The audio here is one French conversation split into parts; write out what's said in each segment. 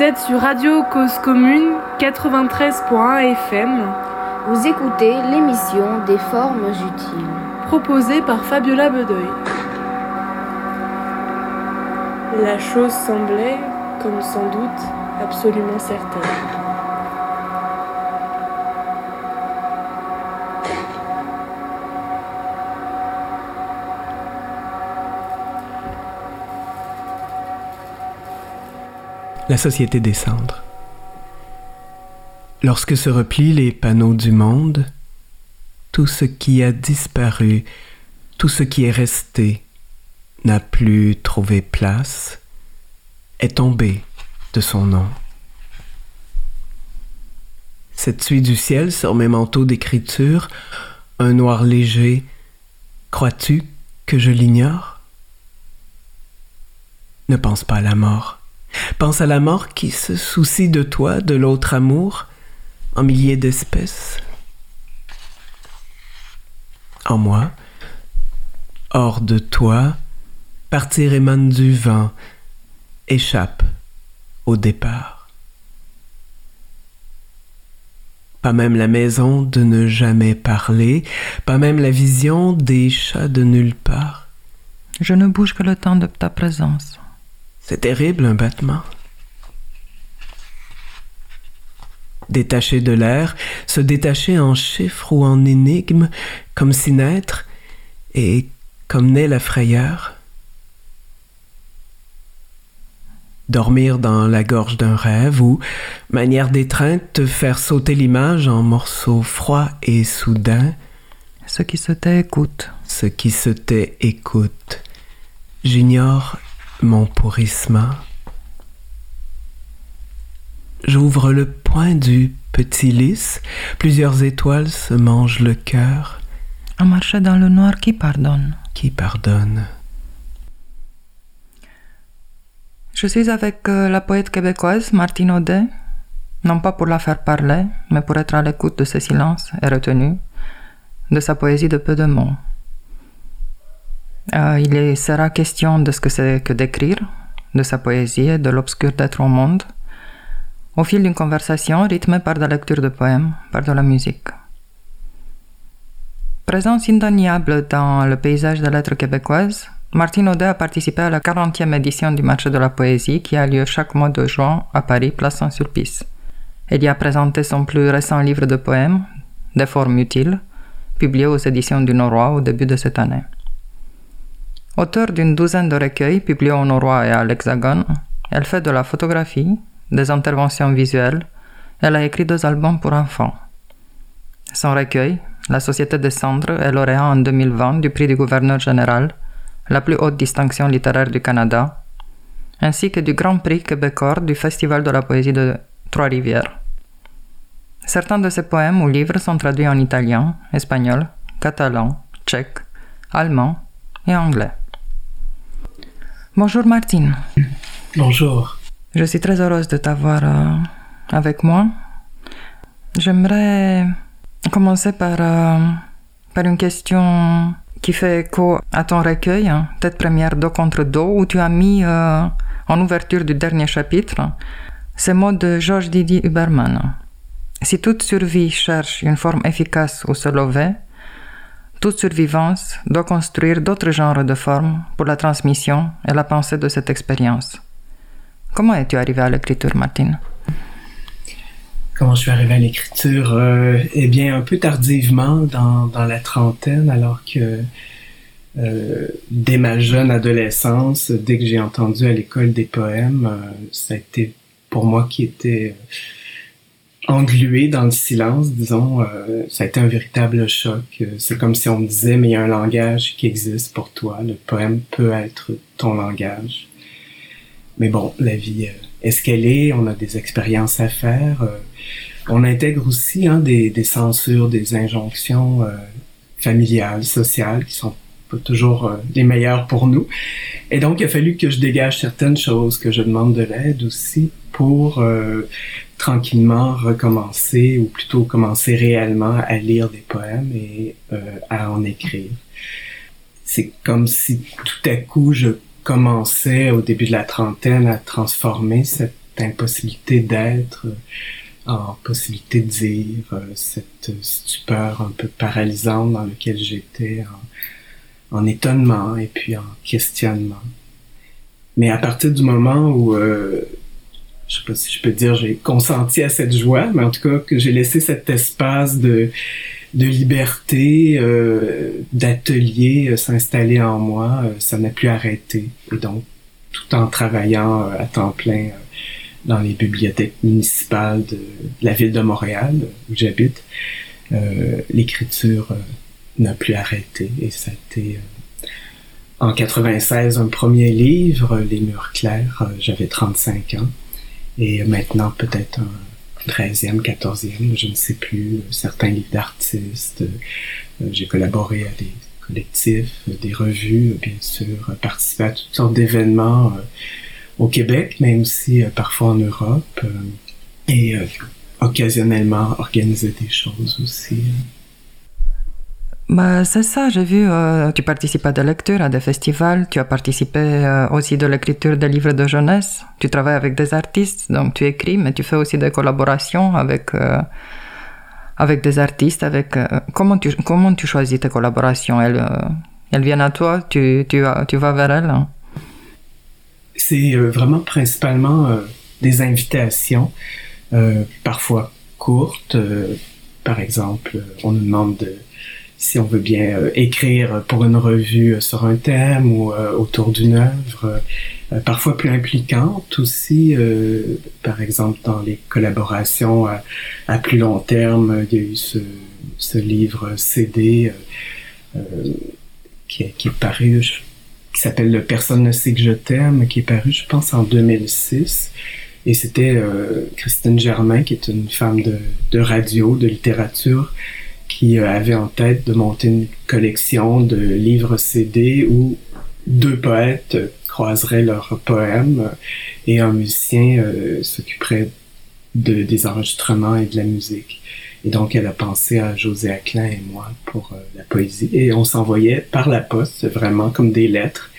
Vous êtes sur Radio Cause Commune 93.1 FM. Vous écoutez l'émission des formes utiles. Proposée par Fabiola Bedeuil. La chose semblait, comme sans doute, absolument certaine. La société des cendres. Lorsque se replient les panneaux du monde, tout ce qui a disparu, tout ce qui est resté, n'a plus trouvé place, est tombé de son nom. Cette suite du ciel sur mes manteaux d'écriture, un noir léger, crois-tu que je l'ignore? Ne pense pas à la mort. Pense à la mort qui se soucie de toi, de l'autre amour, en milliers d'espèces. En moi, hors de toi, partir émane du vent, échappe au départ. Pas même la maison de ne jamais parler, pas même la vision des chats de nulle part. Je ne bouge que le temps de ta présence. C'est terrible un battement. Détacher de l'air, se détacher en chiffres ou en énigmes, comme si naître, et comme naît la frayeur. Dormir dans la gorge d'un rêve ou, manière d'étreinte, te faire sauter l'image en morceaux froids et soudains. Ce qui se tait écoute. Ce qui se tait écoute. J'ignore mon pourrissement. J'ouvre le point du petit lys, plusieurs étoiles se mangent le cœur. Un marché dans le noir qui pardonne? Qui pardonne? Je suis avec euh, la poète québécoise Martine Audet, non pas pour la faire parler, mais pour être à l'écoute de ses silences et retenue, de sa poésie de peu de mots. Euh, il sera question de ce que c'est que d'écrire, de sa poésie et de l'obscur d'être au monde, au fil d'une conversation rythmée par la lecture de poèmes, par de la musique. Présence indéniable dans le paysage des lettres québécoises, Martine Audet a participé à la 40e édition du marché de la poésie qui a lieu chaque mois de juin à Paris, place Saint-Sulpice. Elle y a présenté son plus récent livre de poèmes, Des formes utiles, publié aux éditions du Norrois au début de cette année. Auteur d'une douzaine de recueils publiés au Norrois et à l'Hexagone, elle fait de la photographie, des interventions visuelles, elle a écrit deux albums pour enfants. Son recueil, La Société des Cendres, est lauréat en 2020 du prix du gouverneur général, la plus haute distinction littéraire du Canada, ainsi que du Grand Prix québécois du Festival de la poésie de Trois-Rivières. Certains de ses poèmes ou livres sont traduits en italien, espagnol, catalan, tchèque, allemand et anglais. Bonjour Martine. Bonjour. Je suis très heureuse de t'avoir euh, avec moi. J'aimerais commencer par, euh, par une question qui fait écho à ton recueil, hein, Tête première dos contre dos, où tu as mis euh, en ouverture du dernier chapitre ces mots de Georges Didier Huberman. Si toute survie cherche une forme efficace où se lever, toute survivance doit construire d'autres genres de formes pour la transmission et la pensée de cette expérience. Comment es-tu arrivé à l'écriture, Martine? Comment je suis arrivé à l'écriture? Euh, Eh bien, un peu tardivement, dans, la trentaine, alors que euh, dès ma jeune adolescence, dès que j'ai entendu à l'école des poèmes, euh, ça a été pour moi qui était englué dans le silence, disons, euh, ça a été un véritable choc. C'est comme si on me disait, mais il y a un langage qui existe pour toi. Le poème peut être ton langage. Mais bon, la vie euh, est ce qu'elle est. On a des expériences à faire. Euh, on intègre aussi hein, des, censures, des injonctions euh, familiales, sociales, qui sont pas toujours les meilleures pour nous. Et donc, il a fallu que je dégage certaines choses, que je demande de l'aide aussi pour tranquillement recommencer, ou plutôt commencer réellement à lire des poèmes et euh, à en écrire. C'est comme si tout à coup je commençais au début de la trentaine à transformer cette impossibilité d'être, en possibilité de dire, cette stupeur un peu paralysante dans laquelle j'étais, en, étonnement et puis en questionnement. Mais à partir du moment où, euh, je sais pas si je peux dire, j'ai consenti à cette joie, mais en tout cas que j'ai laissé cet espace de de liberté, euh, d'atelier euh, s'installer en moi, euh, ça n'a plus arrêté. Et donc, tout en travaillant à temps plein dans les bibliothèques municipales de, la ville de Montréal, où j'habite, l'écriture n'a plus arrêté. Et ça a été en 96 un premier livre, Les murs clairs, j'avais 35 ans. Et maintenant peut-être un 13e, 14e, je ne sais plus, certains livres d'artistes. Euh, j'ai collaboré à des collectifs, des revues, bien sûr, participé à toutes sortes d'événements euh, au Québec, mais aussi euh, parfois en Europe, et occasionnellement organiser des choses aussi. Bah, c'est ça, j'ai vu, euh, tu participes à des lectures, à des festivals, tu as participé euh, aussi de l'écriture des livres de jeunesse, tu travailles avec des artistes, donc tu écris, mais tu fais aussi des collaborations avec, euh, avec des artistes. Avec, comment, tu, comment tu choisis tes collaborations? Elles, elles viennent à toi, tu, tu, tu vas vers elles hein? C'est vraiment principalement des invitations, parfois courtes. par exemple, on nous demande de si on veut bien euh, écrire pour une revue euh, sur un thème ou euh, autour d'une œuvre, parfois plus impliquante aussi, par exemple dans les collaborations à, plus long terme, il y a eu ce, livre CD qui, qui, est paru, qui s'appelle Le Personne ne sait que je t'aime, qui est paru, je pense, en 2006. Et c'était Christine Germain, qui est une femme de radio, de littérature, qui euh, avait en tête de monter une collection de livres CD où deux poètes croiseraient leurs poèmes et un musicien euh, s'occuperait de, des enregistrements et de la musique. Et donc, elle a pensé à José Aclin et moi pour euh, la poésie. Et on s'envoyait par la poste, vraiment comme des lettres,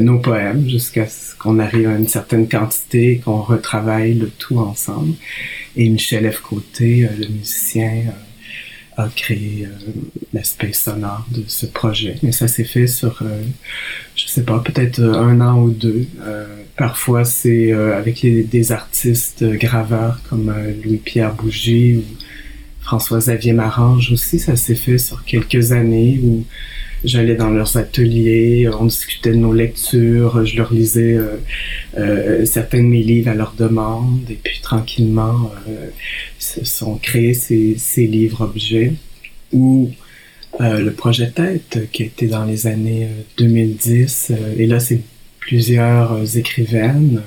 nos poèmes jusqu'à ce qu'on arrive à une certaine quantité et qu'on retravaille le tout ensemble. Et Michel F. Côté, le musicien, a créé euh, l'aspect sonore de ce projet. Mais ça s'est fait sur, euh, je sais pas, peut-être euh, un an ou deux. parfois, c'est avec des artistes graveurs comme Louis-Pierre Bougie ou François-Xavier Marange aussi. Ça s'est fait sur quelques années où J'allais dans leurs ateliers, on discutait de nos lectures, je leur lisais euh, euh, certains de mes livres à leur demande, et puis tranquillement euh, se sont créés ces, ces livres-objets. Ou euh, le projet Tête, qui été dans les années 2010, et là c'est plusieurs écrivaines.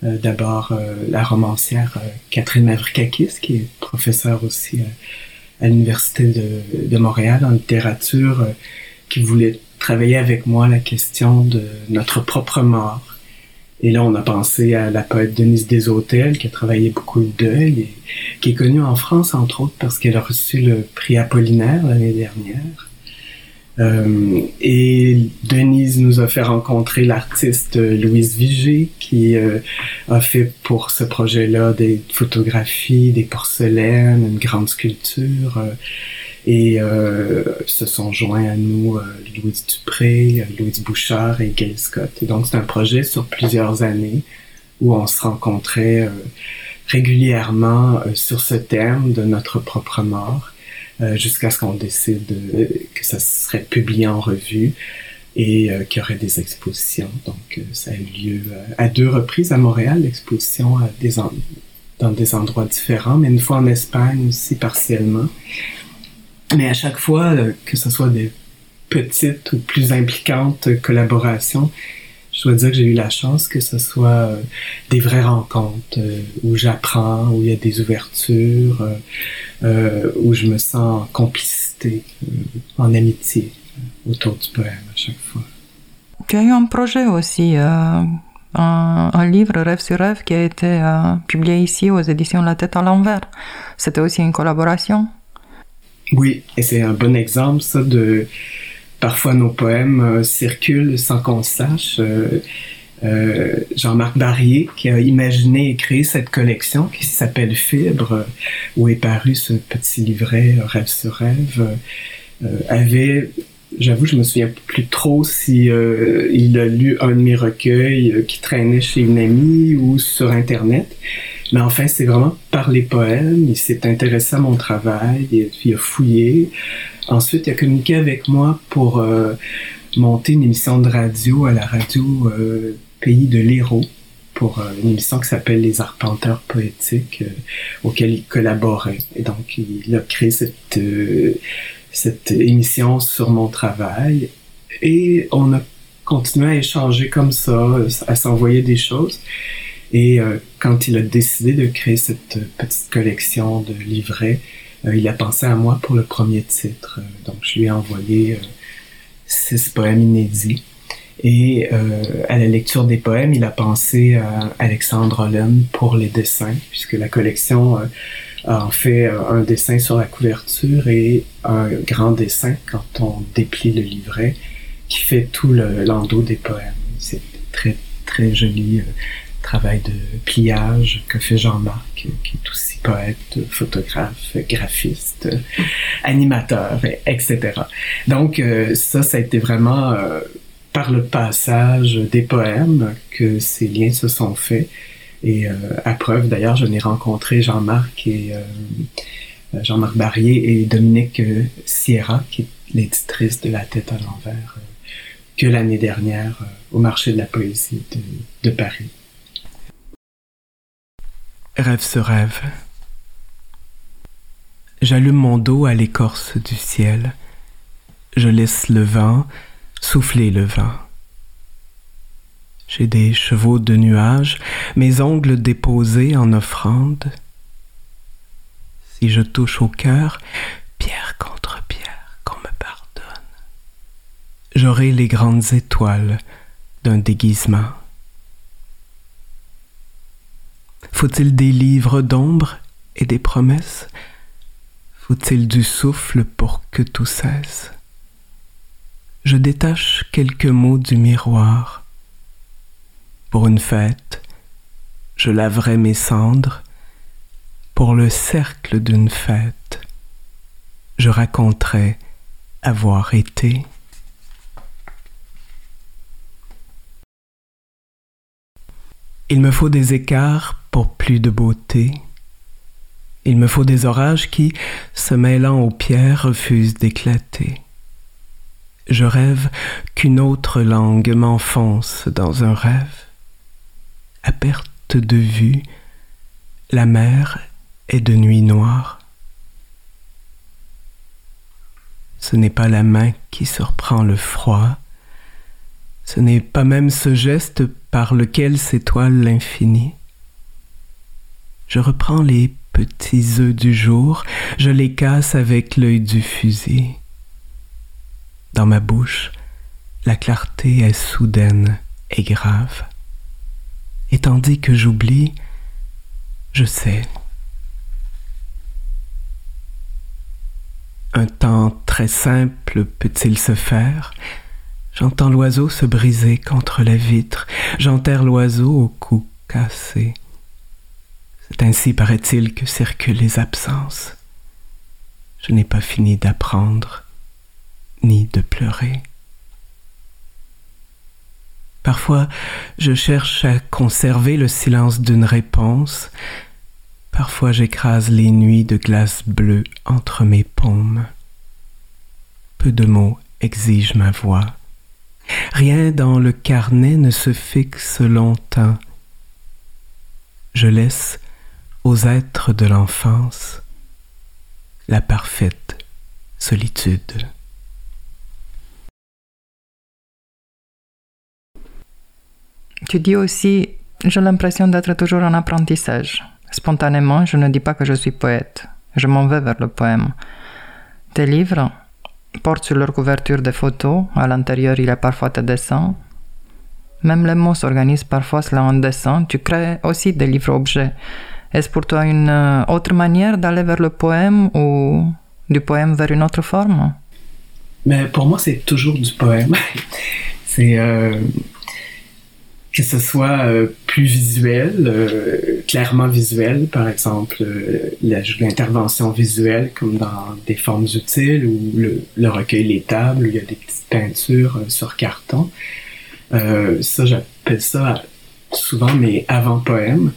D'abord la romancière Catherine Mavrikakis, qui est professeure aussi à l'Université de, de, Montréal en littérature, qui voulait travailler avec moi la question de notre propre mort. Et là, on a pensé à la poète Denise Deshôtels, qui a travaillé beaucoup le deuil, et qui est connue en France, entre autres, parce qu'elle a reçu le prix Apollinaire l'année dernière. Euh, et Denise nous a fait rencontrer l'artiste Louise Vigée, qui euh, a fait pour ce projet-là des photographies, des porcelaines, une grande sculpture. Euh, et euh, se sont joints à nous euh, Louise Dupré, Louise Bouchard et Gail Scott. Et donc c'est un projet sur plusieurs années où on se rencontrait euh, régulièrement sur ce thème de notre propre mort jusqu'à ce qu'on décide que ça serait publié en revue et qu'il y aurait des expositions. Donc ça a eu lieu à deux reprises à Montréal, l'exposition dans des endroits différents, mais une fois en Espagne aussi partiellement. Mais à chaque fois, euh, que ce soit des petites ou plus impliquantes collaborations, je dois dire que j'ai eu la chance que ce soit euh, des vraies rencontres euh, où j'apprends, où il y a des ouvertures, où je me sens en complicité, en amitié autour du poème à chaque fois. Tu as eu un projet aussi, un, un, livre Rêve sur Rêve qui a été publié ici aux éditions La tête à l'envers. C'était aussi une collaboration oui, et c'est un bon exemple, ça, de parfois nos poèmes euh, circulent sans qu'on sache. Euh, euh, Jean-Marc Barrier qui a imaginé et créé cette collection qui s'appelle Fibre, où est paru ce petit livret Rêve sur rêve, avait J'avoue, je me souviens plus trop si il a lu un de mes recueils qui traînait chez une amie ou sur Internet. Mais enfin, c'est vraiment par les poèmes. Il s'est intéressé à mon travail, il a fouillé. Ensuite, il a communiqué avec moi pour euh, monter une émission de radio à la radio euh, Pays de l'Hérault pour euh, une émission qui s'appelle Les Arpenteurs poétiques, auquel il collaborait. Et donc, il a créé cette, cette émission sur mon travail. Et on a continué à échanger comme ça, à s'envoyer des choses. Et quand il a décidé de créer cette petite collection de livrets, euh, il a pensé à moi pour le premier titre. Euh, donc, je lui ai envoyé euh, six poèmes inédits. Et à la lecture des poèmes, il a pensé à Alexandre Holm pour les dessins, puisque la collection a en fait un dessin sur la couverture et un grand dessin quand on déplie le livret qui fait tout le landau des poèmes. C'est très très joli travail de pliage que fait Jean-Marc, qui est aussi poète, photographe, graphiste, animateur, etc. Donc euh, ça, ça a été vraiment euh, par le passage des poèmes que ces liens se sont faits. Et euh, à preuve, d'ailleurs, je n'ai rencontré Jean-Marc et Jean-Marc Barrier et Dominique Sierra, qui est l'éditrice de La tête à l'envers, que l'année dernière au marché de la poésie de Paris. Rêve ce rêve. J'allume mon dos à l'écorce du ciel. Je laisse le vent souffler le vent. J'ai des chevaux de nuages, mes ongles déposés en offrande. Si je touche au cœur, pierre contre pierre, qu'on me pardonne. J'aurai les grandes étoiles d'un déguisement. Faut-il des livres d'ombre et des promesses? Faut-il du souffle pour que tout cesse? Je détache quelques mots du miroir. Pour une fête, je laverai mes cendres. Pour le cercle d'une fête, je raconterai avoir été. Il me faut des écarts pour plus de beauté. Il me faut des orages qui, se mêlant aux pierres, refusent d'éclater. Je rêve qu'une autre langue m'enfonce dans un rêve. À perte de vue, la mer est de nuit noire. Ce n'est pas la main qui surprend le froid, ce n'est pas même ce geste par lequel s'étoile l'infini. Je reprends les petits œufs du jour, je les casse avec l'œil du fusil. Dans ma bouche, la clarté est soudaine et grave. Et tandis que j'oublie, je sais. Un temps très simple peut-il se faire? J'entends l'oiseau se briser contre la vitre, j'enterre l'oiseau au cou cassé. C'est ainsi, paraît-il, que circulent les absences. Je n'ai pas fini d'apprendre, ni de pleurer. Parfois, je cherche à conserver le silence d'une réponse. Parfois, j'écrase les nuits de glace bleue entre mes paumes. Peu de mots exigent ma voix. Rien dans le carnet ne se fixe longtemps. Je laisse aux êtres de l'enfance la parfaite solitude. Tu dis aussi, j'ai l'impression d'être toujours en apprentissage. Spontanément, je ne dis pas que je suis poète. Je m'en vais vers le poème. Tes livres, portent sur leur couverture des photos. À l'intérieur, il y a parfois tes dessins. Même les mots s'organisent parfois cela en dessin. Tu crées aussi des livres-objets. Est-ce pour toi une euh, autre manière d'aller vers le poème ou du poème vers une autre forme? Mais pour moi, c'est toujours du poème. c'est euh, que ce soit euh, plus visuel, euh, clairement visuel, par exemple euh, l'intervention visuelle comme dans des formes utiles ou le, recueil Les Tables, où il y a des petites peintures sur carton. ça, j'appelle ça souvent mes avant-poèmes,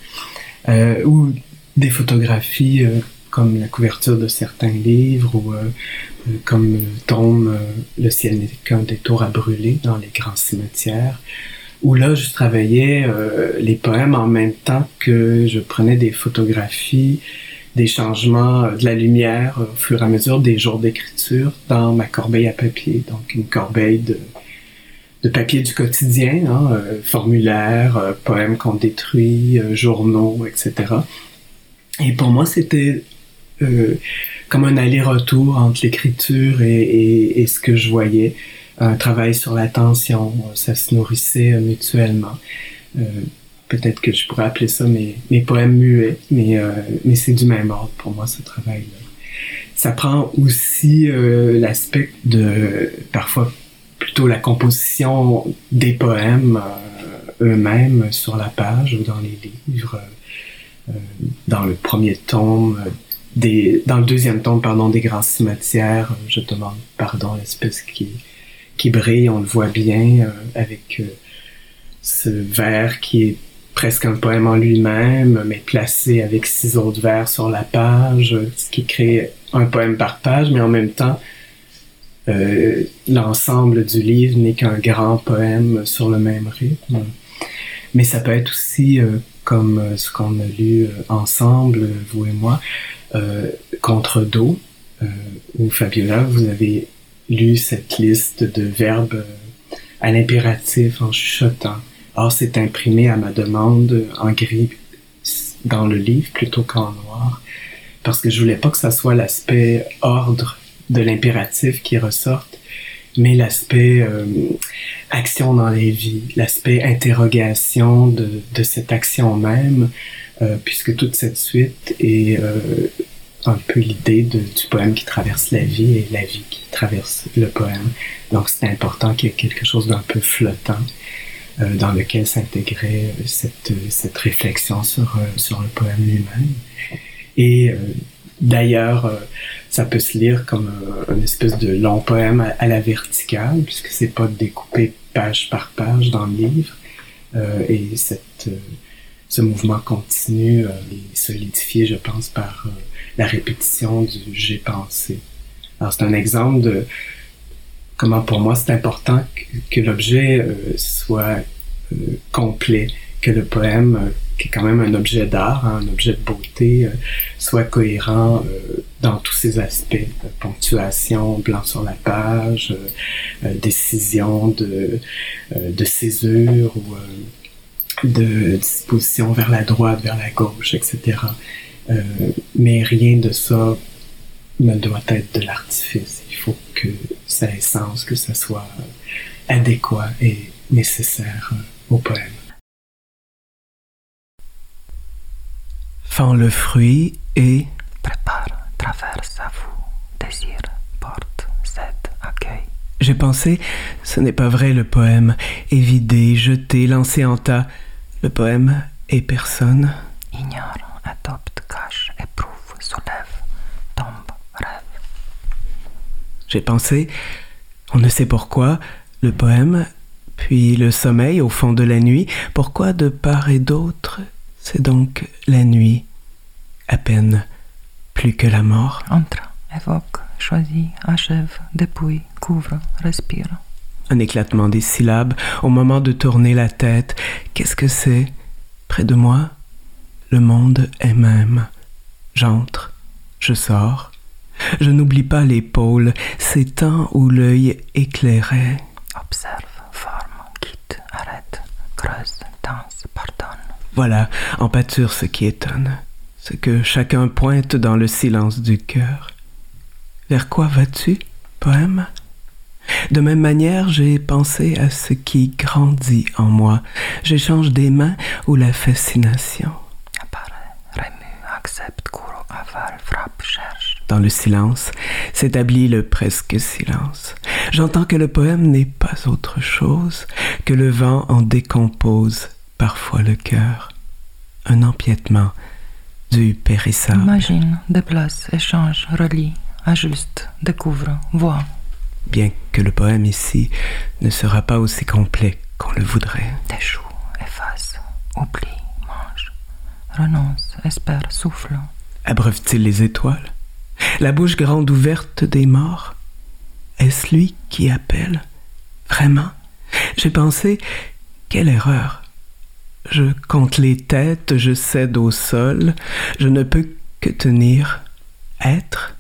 ou des photographies comme la couverture de certains livres ou comme tombe Le ciel n'est qu'un détour à brûler dans les grands cimetières où là, je travaillais euh, les poèmes en même temps que je prenais des photographies des changements euh, de la lumière au fur et à mesure des jours d'écriture dans ma corbeille à papier, donc une corbeille de, de papier du quotidien, hein, euh, formulaires, euh, poèmes qu'on détruit, journaux, etc. Et pour moi, c'était comme un aller-retour entre l'écriture et, ce que je voyais un travail sur l'attention, ça se nourrissait mutuellement. Euh, peut-être que je pourrais appeler ça mes, mes poèmes muets, mais, euh, mais c'est du même ordre pour moi, ce travail-là. Ça prend aussi euh, l'aspect de, parfois, plutôt la composition des poèmes eux-mêmes sur la page ou dans les livres. dans le premier tome, des, dans le deuxième tome, pardon, des grands cimetières, je demande pardon, l'espèce qui qui brille, on le voit bien, euh, avec euh, ce vers qui est presque un poème en lui-même, mais placé avec six autres vers sur la page, ce qui crée un poème par page, mais en même temps, euh, l'ensemble du livre n'est qu'un grand poème sur le même rythme. Mais ça peut être aussi, comme ce qu'on a lu ensemble, vous et moi, Contre dos, où Fabiola, vous avez lu cette liste de verbes euh, à l'impératif en chuchotant. Or, c'est imprimé à ma demande en gris dans le livre plutôt qu'en noir, parce que je voulais pas que ça soit l'aspect ordre de l'impératif qui ressorte, mais l'aspect euh, action dans les vies, l'aspect interrogation de, de, cette action même, euh, puisque toute cette suite est un peu l'idée du poème qui traverse la vie et la vie qui traverse le poème. Donc c'est important qu'il y ait quelque chose d'un peu flottant euh, dans lequel s'intégrait cette, cette réflexion sur, euh, sur le poème lui-même. Et euh, d'ailleurs, euh, ça peut se lire comme une espèce de long poème à, la verticale, puisque c'est pas découpé page par page dans le livre. et cette, ce mouvement continu est solidifié, je pense, par la répétition du j'ai pensé. Alors c'est un exemple de comment pour moi c'est important que, l'objet euh, soit euh, complet, que le poème, euh, qui est quand même un objet d'art, hein, un objet de beauté, soit cohérent dans tous ses aspects. ponctuation, blanc sur la page, décision de, de césure ou de disposition vers la droite, vers la gauche, etc. Euh, mais rien de ça ne doit être de l'artifice. Il faut que ça ait sens, que ça soit adéquat et nécessaire au poème. Fend le fruit et prépare, traverse à vous, désir, porte, cède, accueille. J'ai pensé, ce n'est pas vrai le poème, est vidé, jeté, lancé en tas. Le poème est personne. Ignore, adopte cache, éprouve, soulève, tombe, rêve. J'ai pensé, on ne sait pourquoi, le poème, puis le sommeil au fond de la nuit, pourquoi de part et d'autre, c'est donc la nuit, à peine plus que la mort. Entre, évoque, choisis, achève, dépouille, couvre, respire. Un éclatement des syllabes au moment de tourner la tête. Qu'est-ce que c'est? Près de moi le monde est même. J'entre, je sors. Je n'oublie pas l'épaule, ces temps où l'œil éclairait. Observe, forme, quitte, arrête, creuse, danse, pardonne. Voilà, en pâture ce qui étonne, ce que chacun pointe dans le silence du cœur. Vers quoi vas-tu, poème? De même manière, j'ai pensé à ce qui grandit en moi. J'échange des mains ou la fascination. Dans le silence s'établit le presque silence. J'entends que le poème n'est pas autre chose que le vent en décompose parfois le cœur, un empiètement du périssable. Imagine, déplace, échange, relie, ajuste, découvre, voit. Bien que le poème ici ne sera pas aussi complet qu'on le voudrait. Déchoue, efface, oublie, mange, renonce, espère, souffle. Abreuve-t-il les étoiles? La bouche grande ouverte des morts? Est-ce lui qui appelle? Vraiment? J'ai pensé, quelle erreur Je compte les têtes, je cède au sol, je ne peux que tenir, être,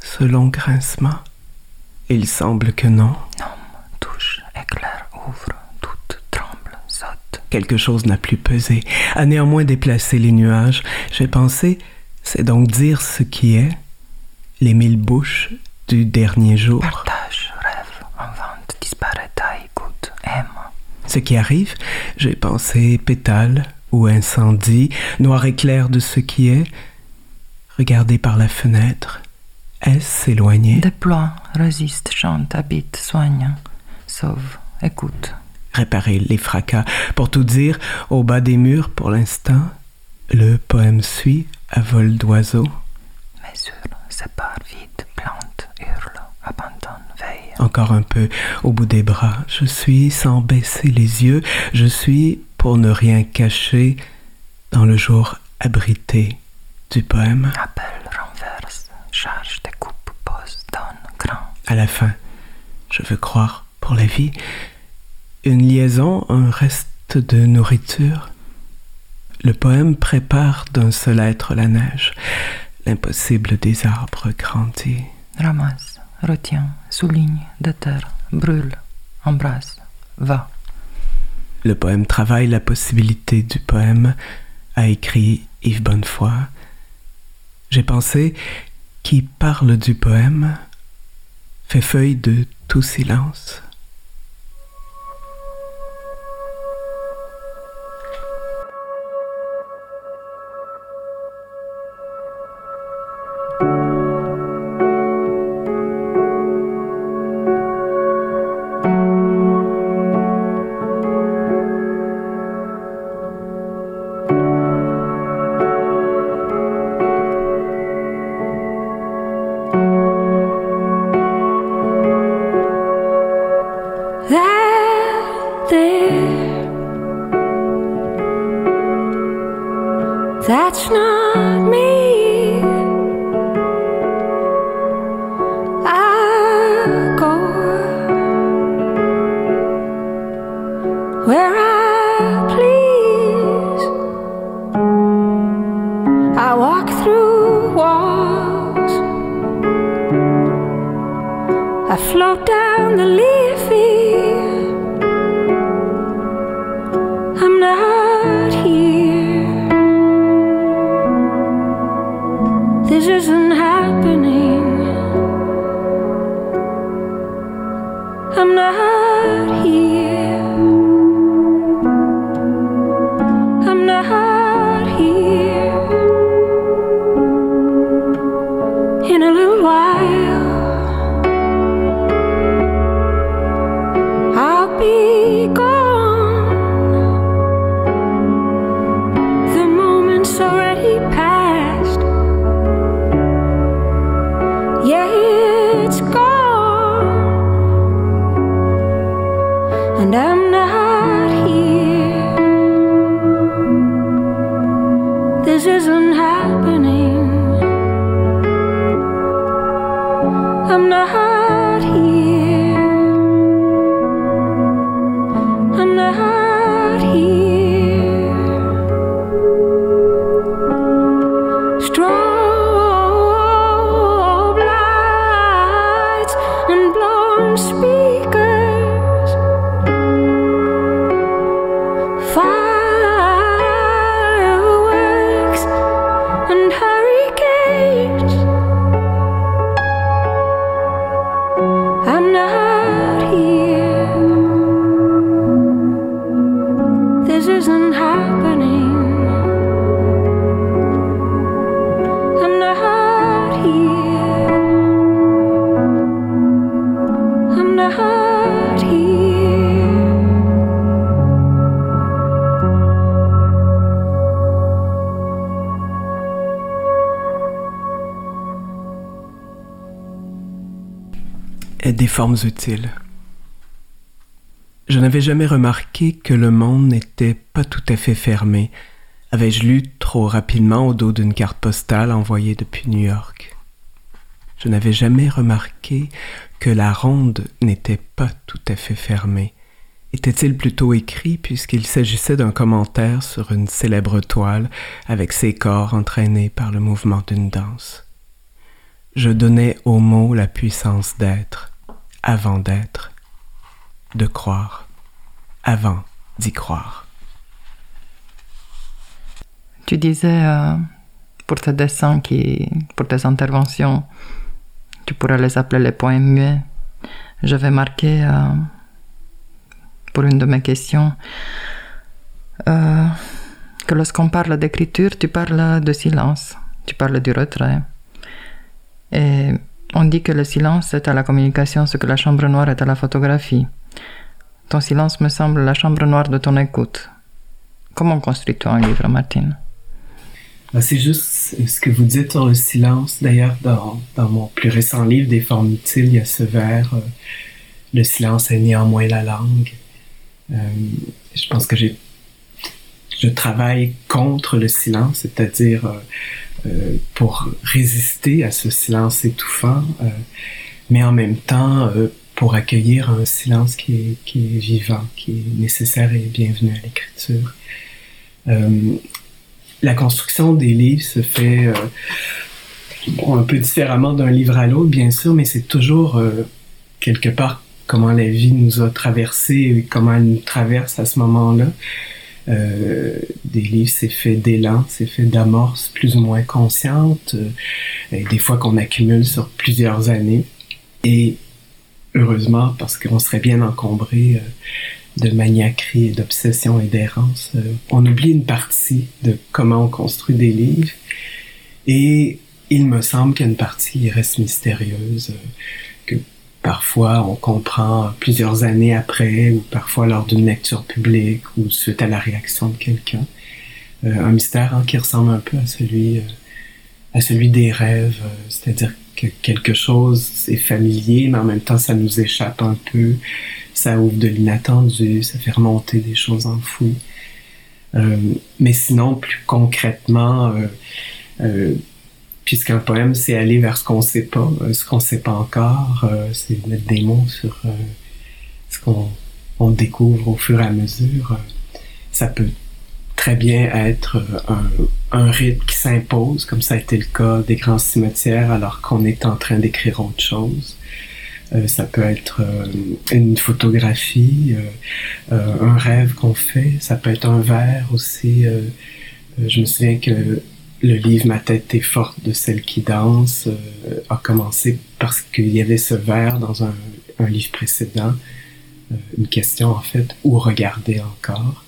ce long grincement. Il semble que non. Nomme, touche, éclaire, ouvre, toute tremble, saute. Quelque chose n'a plus pesé, a néanmoins déplacé les nuages. J'ai pensé, c'est donc dire ce qui est, les mille bouches du dernier jour. Partage, rêve, invente, disparaît, taille, goûte, aime. Ce qui arrive, j'ai pensé pétale ou incendie, noir éclair de ce qui est, regardé par la fenêtre. Est-ce éloigné Déploie, résiste, chante, habite, soigne, sauve, écoute. Réparer les fracas. Pour tout dire, au bas des murs, pour l'instant, le poème suit à vol d'oiseau. Mesure, sépare, vide, plante, hurle, abandonne, veille. Encore un peu au bout des bras. Je suis sans baisser les yeux. Je suis, pour ne rien cacher, dans le jour abrité du poème. Charge, découpe, pose, donne, grand. À la fin, je veux croire pour la vie, une liaison, un reste de nourriture. Le poème prépare d'un seul être la neige, l'impossible des arbres grandit. Ramasse, retiens, souligne, déterre, brûle, embrasse, va. Le poème travaille la possibilité du poème, a écrit Yves Bonnefoy. J'ai pensé qui parle du poème fait feuille de tout silence. Formes utiles. Je n'avais jamais remarqué que le monde n'était pas tout à fait fermé. Avais-je lu trop rapidement au dos d'une carte postale envoyée depuis New York? Je n'avais jamais remarqué que la ronde n'était pas tout à fait fermée. Était-il plutôt écrit puisqu'il s'agissait d'un commentaire sur une célèbre toile avec ses corps entraînés par le mouvement d'une danse? Je donnais aux mots la puissance d'être, avant d'être, de croire, avant d'y croire. Tu disais euh, pour tes dessins, qui, pour tes interventions, tu pourrais les appeler les poèmes muets. J'avais marqué euh, pour une de mes questions euh, que lorsqu'on parle d'écriture, tu parles de silence, tu parles du retrait. Et on dit que le silence est à la communication ce que la chambre noire est à la photographie. Ton silence me semble la chambre noire de ton écoute. Comment construis-tu un livre, Martine? Ben, C'est juste ce que vous dites sur le silence. D'ailleurs, dans, dans mon plus récent livre, Des formes utiles, il y a ce vers euh, Le silence est néanmoins la langue. Euh, je pense que j'ai, je travaille contre le silence, c'est-à-dire euh, euh, pour résister à ce silence étouffant, euh, mais en même temps euh, pour accueillir un silence qui est, vivant, qui est nécessaire et bienvenu à l'écriture. La construction des livres se fait un peu différemment d'un livre à l'autre, bien sûr, mais c'est toujours quelque part comment la vie nous a traversés et comment elle nous traverse à ce moment-là. Euh, des livres, c'est fait d'élan, c'est fait d'amorces plus ou moins conscientes, euh, des fois qu'on accumule sur plusieurs années. Et heureusement, parce qu'on serait bien encombré euh, de maniaquerie d'obsession et d'errance, on oublie une partie de comment on construit des livres. Et il me semble qu'il y a une partie reste mystérieuse, parfois on comprend plusieurs années après, ou parfois lors d'une lecture publique, ou suite à la réaction de quelqu'un. Euh, un mystère hein, qui ressemble un peu à celui, euh, à celui des rêves, euh, c'est-à-dire que quelque chose est familier, mais en même temps ça nous échappe un peu, ça ouvre de l'inattendu, ça fait remonter des choses enfouies. Euh, mais sinon, plus concrètement, euh, puisqu'un poème, c'est aller vers ce qu'on sait pas, euh, ce qu'on sait pas encore, euh, c'est mettre des mots sur euh, ce qu'on on découvre au fur et à mesure. ça peut très bien être un, rite qui s'impose, comme ça a été le cas des grands cimetières, alors qu'on est en train d'écrire autre chose. Ça peut être une photographie, un rêve qu'on fait. Ça peut être un vers aussi. je me souviens que le livre Ma tête est forte de celle qui danse euh, a commencé parce qu'il y avait ce vers dans un, un livre précédent. Euh, une question en fait, où regarder encore?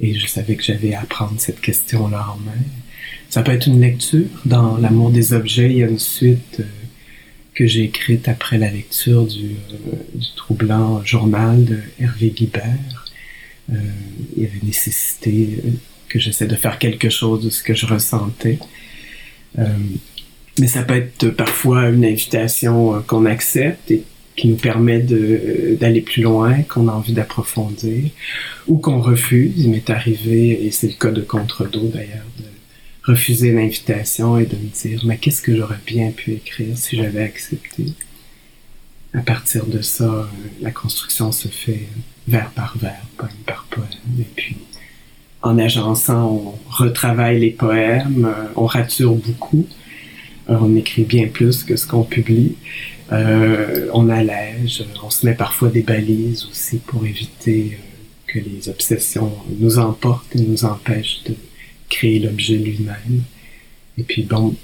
Et je savais que j'avais à prendre cette question-là en main. Ça peut être une lecture. Dans L'amour des objets, il y a une suite euh, que j'ai écrite après la lecture du, du troublant journal de Hervé Guibert. Il y avait nécessité que j'essaie de faire quelque chose de ce que je ressentais. Euh, mais ça peut être parfois une invitation euh, qu'on accepte et qui nous permet euh, d'aller plus loin, qu'on a envie d'approfondir, ou qu'on refuse. Il m'est arrivé, et c'est le cas de Contre-dos d'ailleurs, de refuser l'invitation et de me dire mais qu'est-ce que j'aurais bien pu écrire si j'avais accepté? À partir de ça, la construction se fait vers par vers, poème par poème, et puis en agençant, on retravaille les poèmes, euh, on rature beaucoup, Euh, on écrit bien plus que ce qu'on publie, Euh, on allège, on se met parfois des balises aussi pour éviter euh, que les obsessions nous emportent et nous empêchent de créer l'objet lui-même. Et puis bon,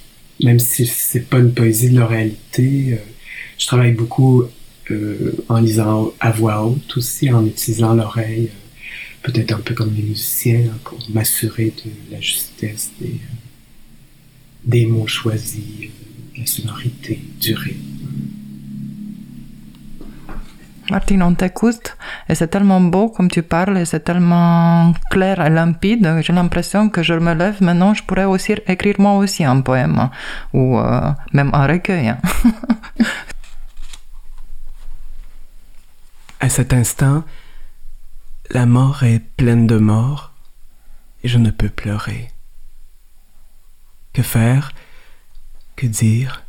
même si c'est pas une poésie de l'oralité, euh, je travaille beaucoup euh, en lisant à voix haute aussi, en utilisant l'oreille, euh, peut-être un peu comme les musiciens, hein, pour m'assurer de la justesse des, des mots choisis, la sonorité, du rythme. Martine, on t'écoute et c'est tellement beau comme tu parles et c'est tellement clair et limpide. J'ai l'impression que je me lève maintenant, je pourrais aussi écrire moi aussi un poème ou euh, même un recueil. Hein. à cet instant, la mort est pleine de mort et je ne peux pleurer. Que faire? Que dire?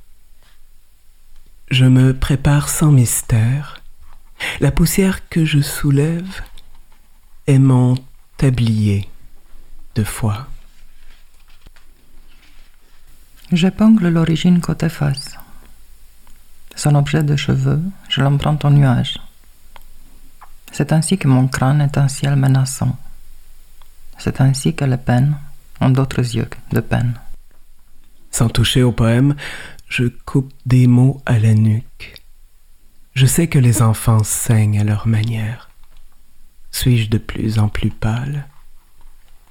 Je me prépare sans mystère la poussière que je soulève est mon tablier de foi. J'épingle l'origine côté face. Son objet de cheveux, je l'emprunte au nuage. C'est ainsi que mon crâne est un ciel menaçant. C'est ainsi que les peines ont d'autres yeux de peine. Sans toucher au poème, je coupe des mots à la nuque. Je sais que les enfants saignent à leur manière. Suis-je de plus en plus pâle?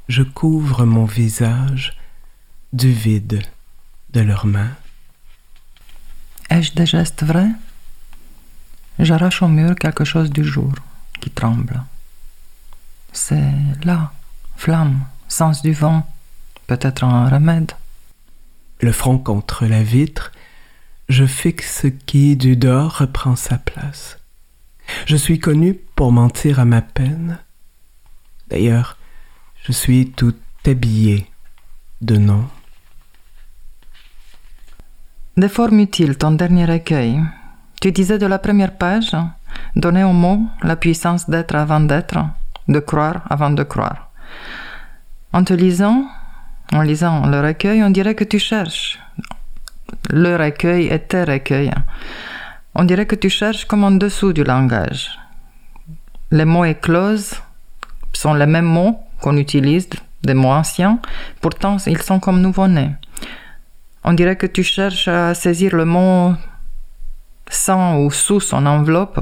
Je couvre mon visage du vide de leurs mains. Ai-je des gestes vrais? J'arrache au mur quelque chose du jour qui tremble. C'est là, flamme, sens du vent, peut-être un remède. Le front contre la vitre, je fixe qui du dehors reprend sa place. Je suis connu pour mentir à ma peine. D'ailleurs, je suis tout habillé de nom. Utiles, ton dernier recueil. Tu disais de la première page, donner au mot la puissance d'être avant d'être, de croire avant de croire. En te lisant, en lisant le recueil, on dirait que tu cherches, le recueil et tes recueils. On dirait que tu cherches comme en dessous du langage. Les mots écloses sont les mêmes mots qu'on utilise, des mots anciens, pourtant ils sont comme nouveau-nés. On dirait que tu cherches à saisir le mot sans ou sous son enveloppe,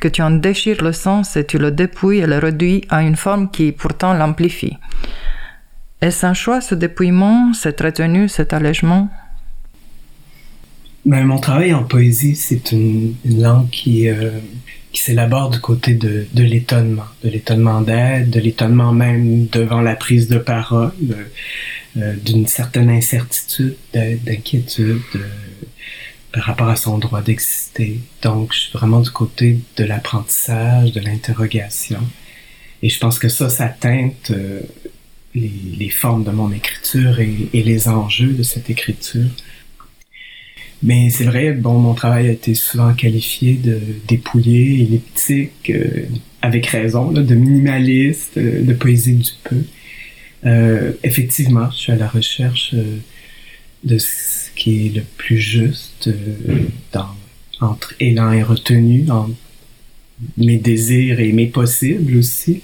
que tu en déchires le sens et tu le dépouilles et le réduis à une forme qui pourtant l'amplifie. Est-ce un choix ce dépouillement, cette retenue, cet allègement? Ben, mon travail en poésie, c'est une, langue qui, euh, qui s'élabore du côté de, l'étonnement, de l'étonnement d'être, de l'étonnement même devant la prise de parole, euh, d'une certaine incertitude, d'inquiétude par rapport à son droit d'exister. Donc, je suis vraiment du côté de l'apprentissage, de l'interrogation. Et je pense que ça, ça teinte euh, les, formes de mon écriture et, les enjeux de cette écriture. Mais c'est vrai, bon, mon travail a été souvent qualifié de dépouillé, elliptique, euh, avec raison, de minimaliste, euh, de poésie du peu. Effectivement, je suis à la recherche de qui est le plus juste dans, entre élan et retenue, dans mes désirs et mes possibles aussi.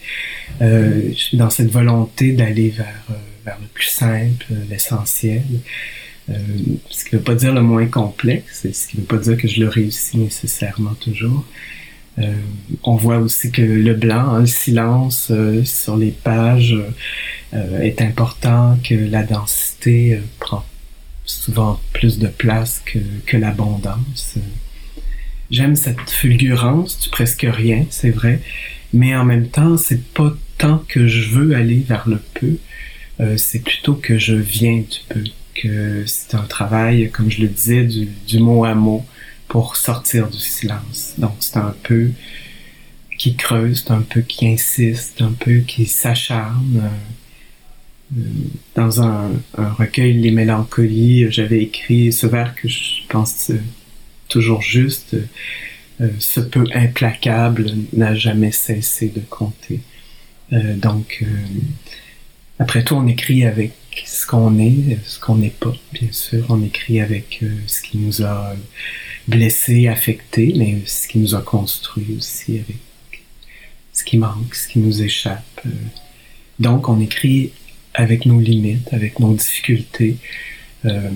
je suis dans cette volonté d'aller vers, vers le plus simple, l'essentiel. Euh, ce qui ne veut pas dire le moins complexe, ce qui ne veut pas dire que je le réussis nécessairement toujours. Euh, on voit aussi que le blanc, hein, le silence euh, sur les pages est important, que la densité prend souvent plus de place que, que l'abondance. J'aime cette fulgurance du presque rien, c'est vrai, mais en même temps, c'est pas tant que je veux aller vers le peu, c'est plutôt que je viens du peu que c'est un travail, comme je le disais, du, mot à mot pour sortir du silence. Donc c'est un peu qui creuse, c'est un peu qui insiste, un peu qui s'acharne. Euh, dans un, recueil Les Mélancolies, j'avais écrit ce vers que je pense toujours juste. Euh, ce peu implacable n'a jamais cessé de compter. Euh, donc, après tout, on écrit avec ce qu'on est, ce qu'on n'est pas, bien sûr. On écrit avec euh, ce qui nous a blessés, affectés, mais ce qui nous a construit aussi, avec ce qui manque, ce qui nous échappe. Euh. Donc, on écrit avec nos limites, avec nos difficultés. Euh,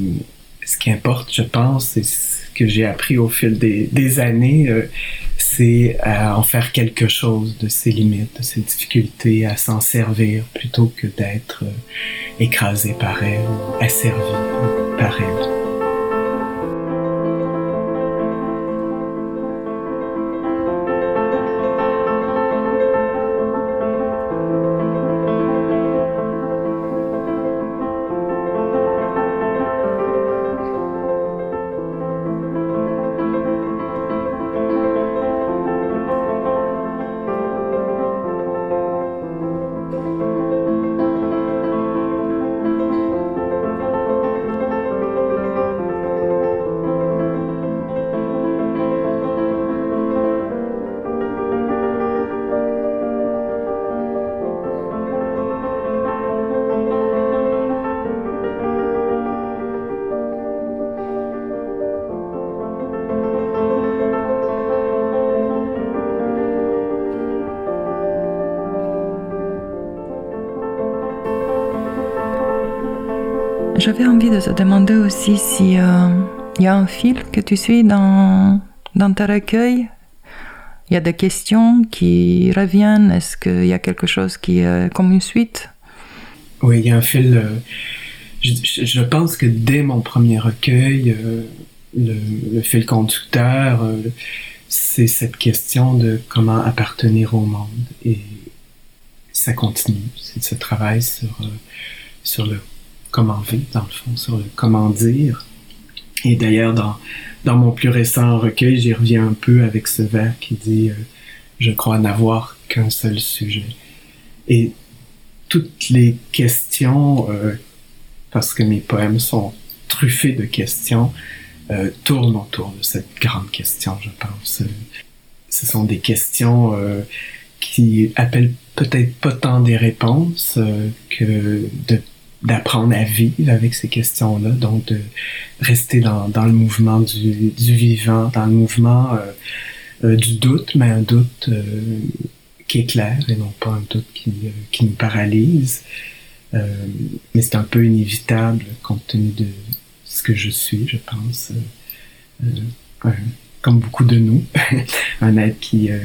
ce qui importe, je pense, c'est ce que j'ai appris au fil des, années, euh, c'est à en faire quelque chose de ces limites, de ces difficultés, à s'en servir plutôt que d'être euh, écrasé par elles, asservi par elles. J'avais envie de te demander aussi si il y a un fil que tu suis dans, dans tes recueils. Il y a des questions qui reviennent. Est-ce qu'il y a quelque chose qui est comme une suite? Oui, il y a un fil. je, je, pense que dès mon premier recueil, le, le, fil conducteur, c'est cette question de comment appartenir au monde. Et ça continue. C'est ce travail sur, euh, sur le comment vivre, dans le fond, sur le comment dire. Et d'ailleurs, dans, dans mon plus récent recueil, j'y reviens un peu avec ce vers qui dit euh, Je crois n'avoir qu'un seul sujet. Et toutes les questions, euh, parce que mes poèmes sont truffés de questions, euh, tourne autour de cette grande question, je pense. Ce sont des questions qui appellent peut-être pas tant des réponses que d'apprendre à vivre avec ces questions-là, donc de rester dans, dans le mouvement du, du, vivant, dans le mouvement du doute, mais un doute qui est clair et non pas un doute qui, qui nous paralyse. mais c'est un peu inévitable compte tenu de, ce que je suis, je pense, euh, euh, comme beaucoup de nous, un être qui, euh,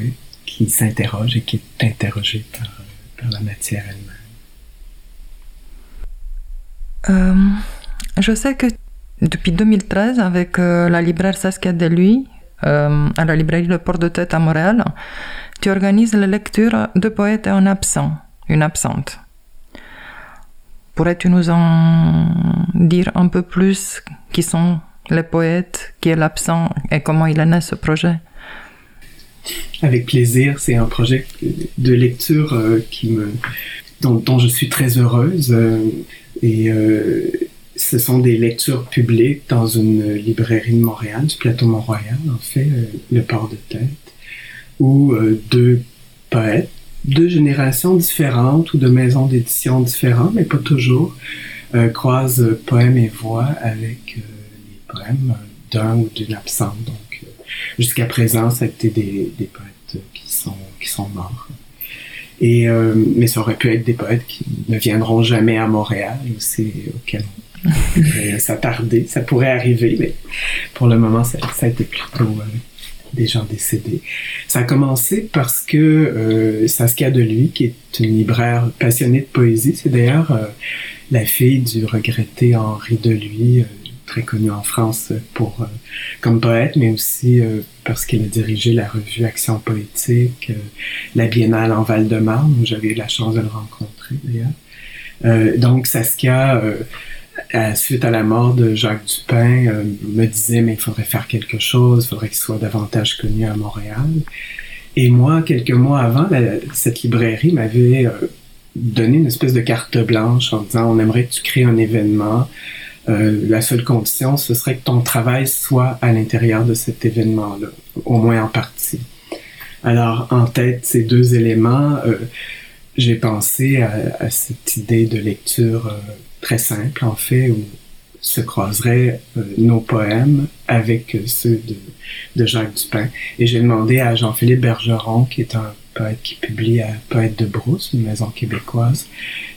qui s'interroge et qui est interrogé par, par la matière elle-même. Je sais que depuis 2013, avec la libraire Saskia Deluy, à la librairie Le Port de Tête à Montréal, tu organises la lecture de poètes et un absent, une absente. Pourrais-tu nous en dire un peu plus qui sont les poètes, qui est l'absent et comment il est né ce projet? Avec plaisir, c'est un projet de lecture euh, qui me, dont, je suis très heureuse euh, et euh, ce sont des lectures publiques dans une librairie de Montréal, du plateau Mont-Royal en fait, le port de tête, où deux poètes deux générations différentes ou de maisons d'édition différentes, mais pas toujours, euh, croisent poèmes et voix avec euh, les poèmes d'un ou d'une absente. Donc, euh, jusqu'à présent, ça a été des, des, poètes qui sont, qui sont morts. Et, euh, mais ça aurait pu être des poètes qui ne viendront jamais à Montréal aussi, auquel ça tardé, ça pourrait arriver, mais pour le moment, ça, ça a été plutôt des gens décédés. Ça a commencé parce que euh, Saskia Deluy, qui est une libraire passionnée de poésie, c'est d'ailleurs euh, la fille du regretté Henri Deluy, euh, très connu en France pour euh, comme poète, mais aussi parce qu'elle a dirigé la revue Action poétique, la Biennale en Val-de-Marne, où j'avais eu la chance de le rencontrer donc Saskia suite à la mort de Jacques Dupin, euh, me disait mais il faudrait faire quelque chose, il faudrait qu'il soit davantage connu à Montréal. Et moi, quelques mois avant, cette librairie m'avait euh, donné une espèce de carte blanche en disant on aimerait que tu crées un événement. Euh, la seule condition, ce serait que ton travail soit à l'intérieur de cet événement-là, au moins en partie. Alors, en tête, ces deux éléments, j'ai pensé à, cette idée de lecture très simple, en fait, où se croiseraient euh, nos poèmes avec ceux de, Jacques Dupin. Et j'ai demandé à Jean-Philippe Bergeron, qui est un poète qui publie à Poète de Brousse, une maison québécoise,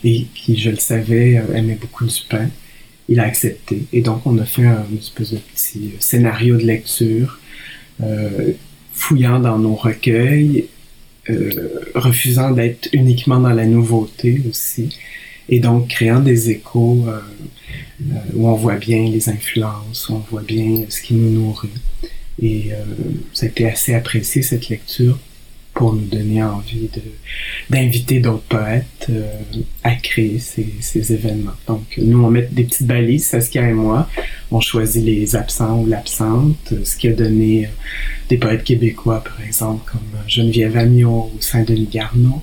et qui, je le savais, euh, aimait beaucoup Dupin. Il a accepté. Et donc, on a fait un petit euh, scénario de lecture, euh, fouillant dans nos recueils, euh, refusant d'être uniquement dans la nouveauté aussi et donc créant des échos où on voit bien les influences, où on voit bien ce qui nous nourrit. Et ça a été assez apprécié cette lecture pour nous donner envie de d'inviter d'autres poètes euh, à créer ces, ces, événements. Donc nous on met des petites balises, Saskia et moi, on choisit les absents ou l'absente, ce qui a donné des poètes québécois par exemple comme Geneviève Amiot ou Saint-Denis Garneau,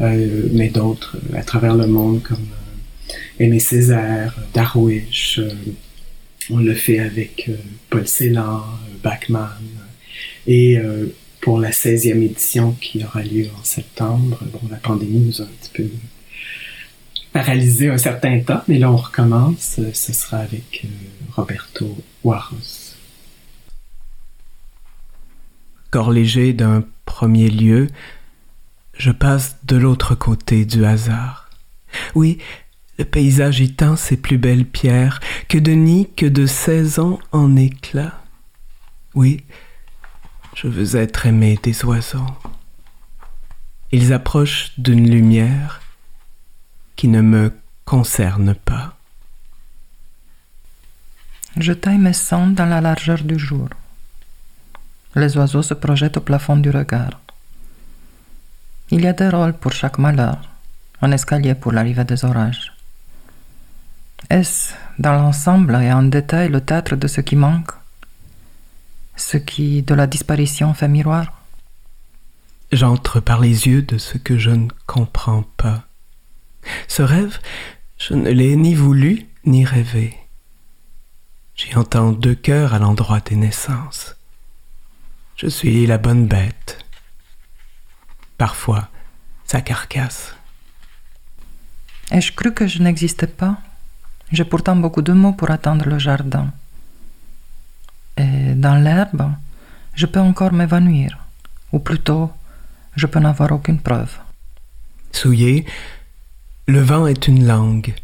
euh, mais d'autres euh, à travers le monde comme euh, Aimé Césaire, Darwish. on le fait avec Paul Celan, Bachman. Et pour la 16e édition qui aura lieu en septembre, bon, la pandémie nous a un petit peu paralysé un certain temps, mais là on recommence. Ce sera avec Roberto Juarez. Corps léger d'un premier lieu, je passe de l'autre côté du hasard. Oui, Le paysage y ses plus belles pierres, que de nids, que de saisons en éclat. Oui, je veux être aimé des oiseaux. Ils approchent d'une lumière qui ne me concerne pas. Je taille mes sons dans la largeur du jour. Les oiseaux se projettent au plafond du regard. Il y a des rôles pour chaque malheur, un escalier pour l'arrivée des orages. Est-ce dans l'ensemble et en détail le théâtre de ce qui manque? Ce qui de la disparition fait miroir? J'entre par les yeux de ce que je ne comprends pas. Ce rêve, je ne l'ai ni voulu ni rêvé. J'y entends deux cœurs à l'endroit des naissances. Je suis la bonne bête. Parfois, sa carcasse. Ai-je cru que je n'existais pas? J'ai pourtant beaucoup de mots pour atteindre le jardin. Et dans l'herbe, je peux encore m'évanouir, ou plutôt, je peux n'avoir aucune preuve. Souillé, le vent est une langue.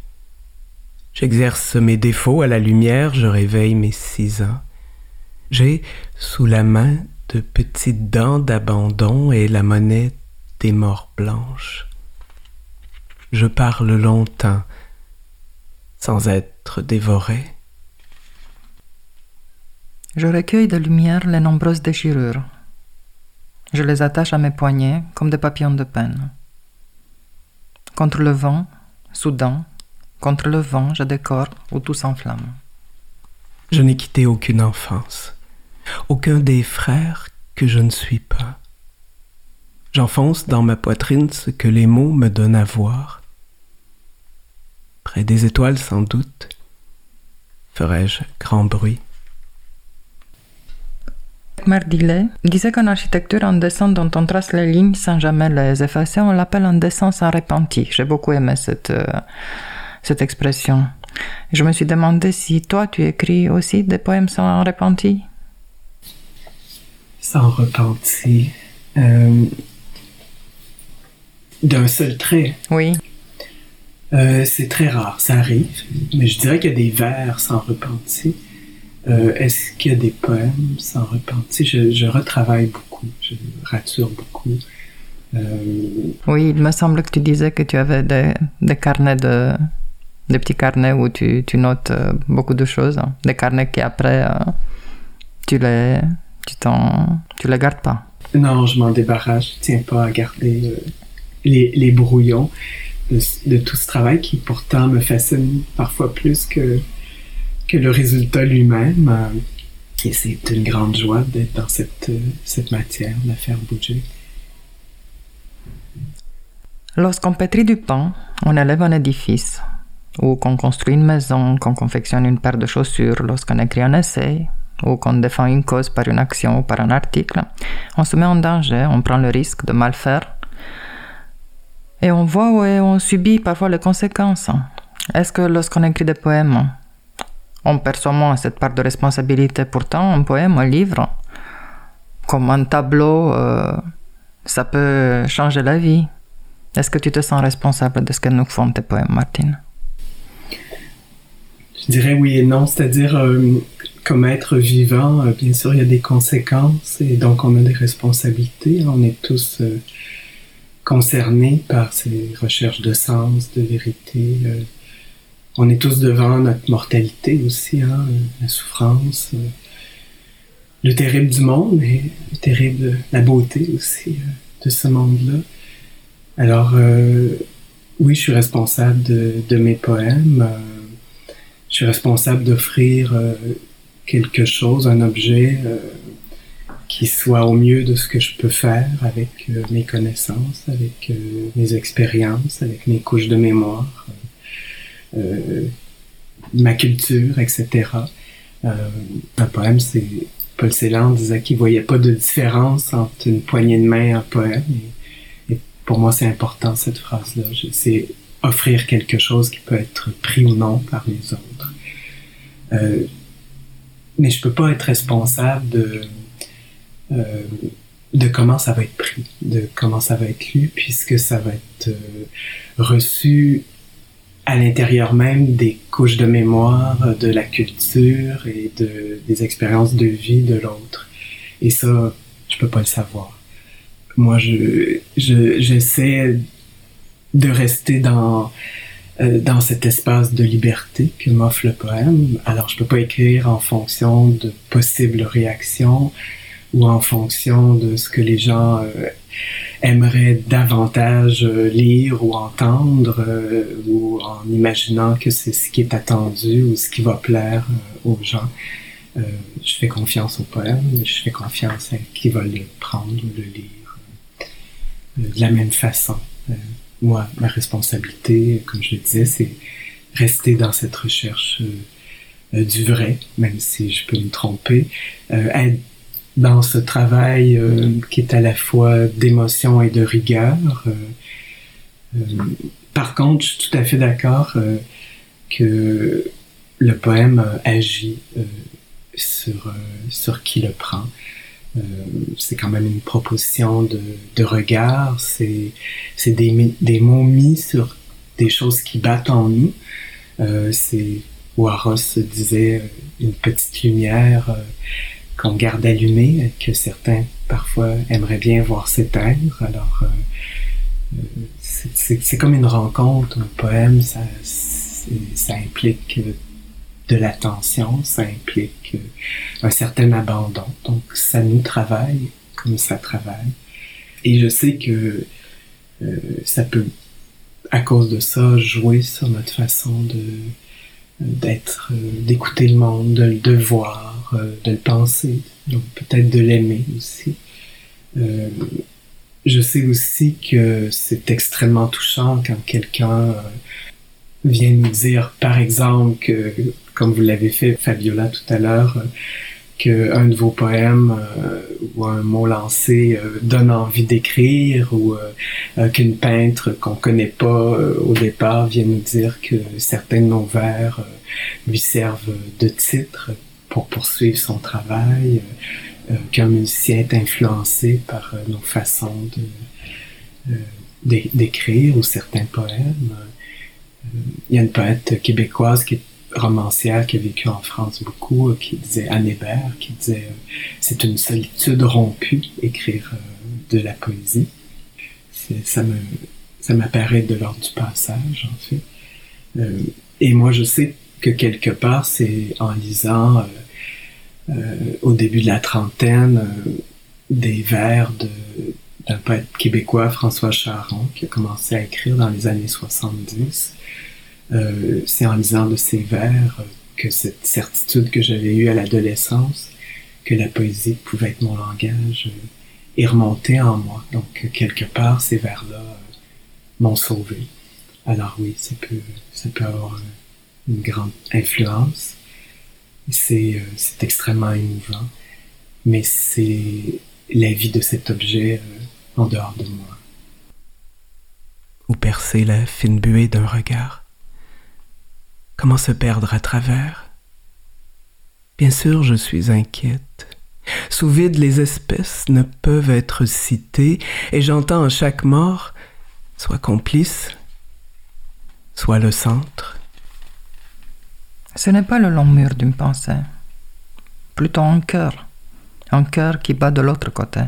J'exerce mes défauts à la lumière, je réveille mes six ans. J'ai sous la main de petites dents d'abandon et la monnaie des morts blanches. Je parle longtemps sans être dévoré. Je recueille de lumière les nombreuses déchirures. Je les attache à mes poignets comme des papillons de peine. Contre le vent, soudain, contre le vent, je décore où tout s'enflamme. Je n'ai quitté aucune enfance, aucun des frères que je ne suis pas. J'enfonce dans ma poitrine ce que les mots me donnent à voir. Près des étoiles sans doute, ferai-je grand bruit. Mardilet disait qu'en architecture, un dessin dont on trace les lignes sans jamais les effacer, on l'appelle un dessin sans repenti. J'ai beaucoup aimé cette, euh, cette expression. Je me suis demandé si toi, tu écris aussi des poèmes sans repenti. Sans repenti. Euh, D'un seul trait. Oui. Euh, c'est très rare, ça arrive. Mais je dirais qu'il y a des vers sans repenti. Euh, Est-ce qu'il y a des poèmes sans repenti? Je, je retravaille beaucoup, je rature beaucoup. Euh, Oui, il me semble que tu disais que tu avais des, des carnets de des petits carnets où tu, tu notes euh, beaucoup de choses, hein. des carnets qui après tu les tu t'en tu les gardes pas. non, je m'en débarrasse. Je tiens pas à garder les, les brouillons de, de tout ce travail qui pourtant me fascine parfois plus que, que le résultat lui-même. Euh, Et c'est une grande joie d'être dans cette, euh, cette matière, de la faire bouger. Lorsqu'on pétrit du pain, on élève un édifice, ou qu'on construit une maison, qu'on confectionne une paire de chaussures, lorsqu'on écrit un essai, ou qu'on défend une cause par une action ou par un article, on se met en danger, on prend le risque de mal faire, et on voit et on subit parfois les conséquences. Est-ce que lorsqu'on écrit des poèmes, on perçoit moins cette part de responsabilité Pourtant, un poème, un livre, comme un tableau, euh, ça peut changer la vie. Est-ce que tu te sens responsable de ce que nous font tes poèmes, Martine? Je dirais oui et non, c'est-à-dire euh, comme être vivant, euh, bien sûr, il y a des conséquences et donc on a des responsabilités. On est tous concernés par ces recherches de sens, de vérité. On est tous devant notre mortalité aussi, hein, la souffrance, euh, le terrible du monde et le terrible, la beauté aussi euh, de ce monde-là. Alors, euh, oui, je suis responsable de, de mes poèmes. je suis responsable d'offrir quelque chose, un objet qui soit au mieux de ce que je peux faire avec mes connaissances, avec mes expériences, avec mes couches de mémoire, ma culture, etc. Euh, un poème, c'est Paul Celan disait qu'il voyait pas de différence entre une poignée de main et un poème. Et, pour moi, c'est important cette phrase-là. C'est offrir quelque chose qui peut être pris ou non par les autres. Euh, mais je peux pas être responsable de euh, de comment ça va être pris, de comment ça va être lu, puisque ça va être euh, reçu à l'intérieur même des couches de mémoire, de la culture et de, des expériences de vie de l'autre. Et ça, je peux pas le savoir. Moi, je, je, j'essaie de rester dans, euh, dans cet espace de liberté que m'offre le poème. Alors, je peux pas écrire en fonction de possibles réactions ou en fonction de ce que les gens euh, aimeraient davantage euh, lire ou entendre ou en imaginant que c'est ce qui est attendu ou ce qui va plaire aux gens. je fais confiance au poème, je fais confiance à qui va le prendre ou le lire de la même façon moi, ma responsabilité, comme je le disais, c'est rester dans cette recherche euh, euh, du vrai, même si je peux me tromper, euh, dans ce travail qui est à la fois d'émotion et de rigueur. par contre, je suis tout à fait d'accord que le poème agit sur, sur qui le prend. Euh, c'est quand même une proposition de, de regard, c'est des, des mots mis sur des choses qui battent en nous. Euh, c'est Waros disait euh, une petite lumière euh, qu'on garde allumée, que certains parfois aimeraient bien voir s'éteindre. Alors c'est comme une rencontre, un poème, ça, ça implique de l'attention, ça implique euh, un certain abandon. Donc ça nous travaille comme ça travaille. Et je sais que euh, ça peut, à cause de ça, jouer sur notre façon d'être, euh, d'écouter le monde, de, le voir, de le penser, donc peut-être de l'aimer aussi. je sais aussi que c'est extrêmement touchant quand quelqu'un vient nous dire, par exemple, que comme vous l'avez fait, Fabiola, tout à l'heure, euh, qu'un de vos poèmes euh, ou un mot lancé euh, donne envie d'écrire ou qu'une peintre qu'on connaît pas au départ vient nous dire que certains de nos vers lui servent de titre pour poursuivre son travail, qu'un musicien est influencé par nos façons d'écrire ou certains poèmes. Il y a une poète québécoise qui est romancière qui a vécu en France beaucoup, euh, qui disait Anne Hébert, qui disait euh, c'est une solitude rompue écrire euh, de la poésie. Ça me ça m'apparaît de l'ordre du passage en fait. et moi je sais que quelque part c'est en lisant au début de la trentaine des vers d'un poète québécois, François Charon, qui a commencé à écrire dans les années 70, euh, c'est en lisant de ces vers euh, que cette certitude que j'avais eue à l'adolescence, que la poésie pouvait être mon langage, euh, est remontée en moi. Donc, quelque part, ces vers-là m'ont sauvé. Alors oui, ça peut, ça peut avoir une grande influence. C'est, c'est extrêmement émouvant, mais c'est la vie de cet objet en dehors de moi. Ou percer la fine buée d'un regard Comment se perdre à travers? Bien sûr, je suis inquiète. Sous vide, les espèces ne peuvent être citées, et j'entends à chaque mort soit complice, soit le centre. Ce n'est pas le long mur d'une pensée, plutôt un cœur, un cœur qui bat de l'autre côté.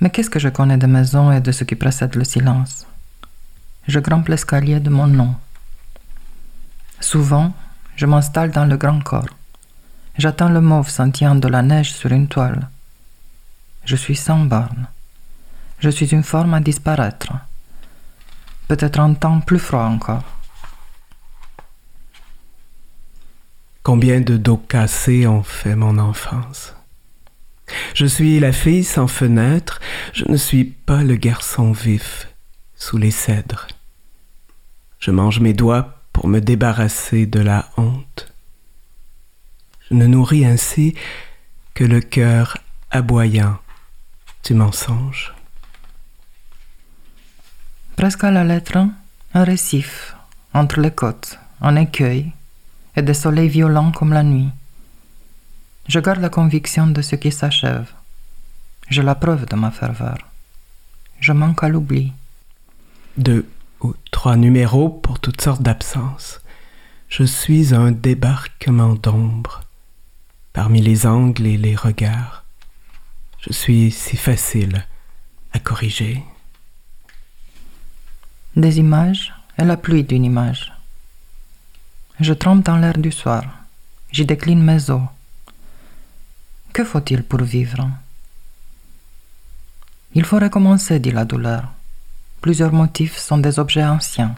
Mais qu'est-ce que je connais des maisons et de ce qui précède le silence? Je grimpe l'escalier de mon nom. Souvent, je m'installe dans le grand corps. J'attends le mauve sentillant de la neige sur une toile. Je suis sans borne. Je suis une forme à disparaître. Peut-être un temps plus froid encore. Combien de dos cassés ont fait mon enfance Je suis la fille sans fenêtre, je ne suis pas le garçon vif sous les cèdres. Je mange mes doigts pour me débarrasser de la honte. Je ne nourris ainsi que le cœur aboyant du mensonge. Presque à la lettre, un récif entre les côtes, un écueil et des soleils violents comme la nuit. Je garde la conviction de ce qui s'achève. J'ai la preuve de ma ferveur. Je manque à l'oubli. De ou trois numéros pour toutes sortes d'absences. Je suis un débarquement d'ombre parmi les angles et les regards. Je suis si facile à corriger. Des images et la pluie d'une image. Je trempe dans l'air du soir. J'y décline mes os. Que faut-il pour vivre? Il faut recommencer, dit la douleur. Plusieurs motifs sont des objets anciens.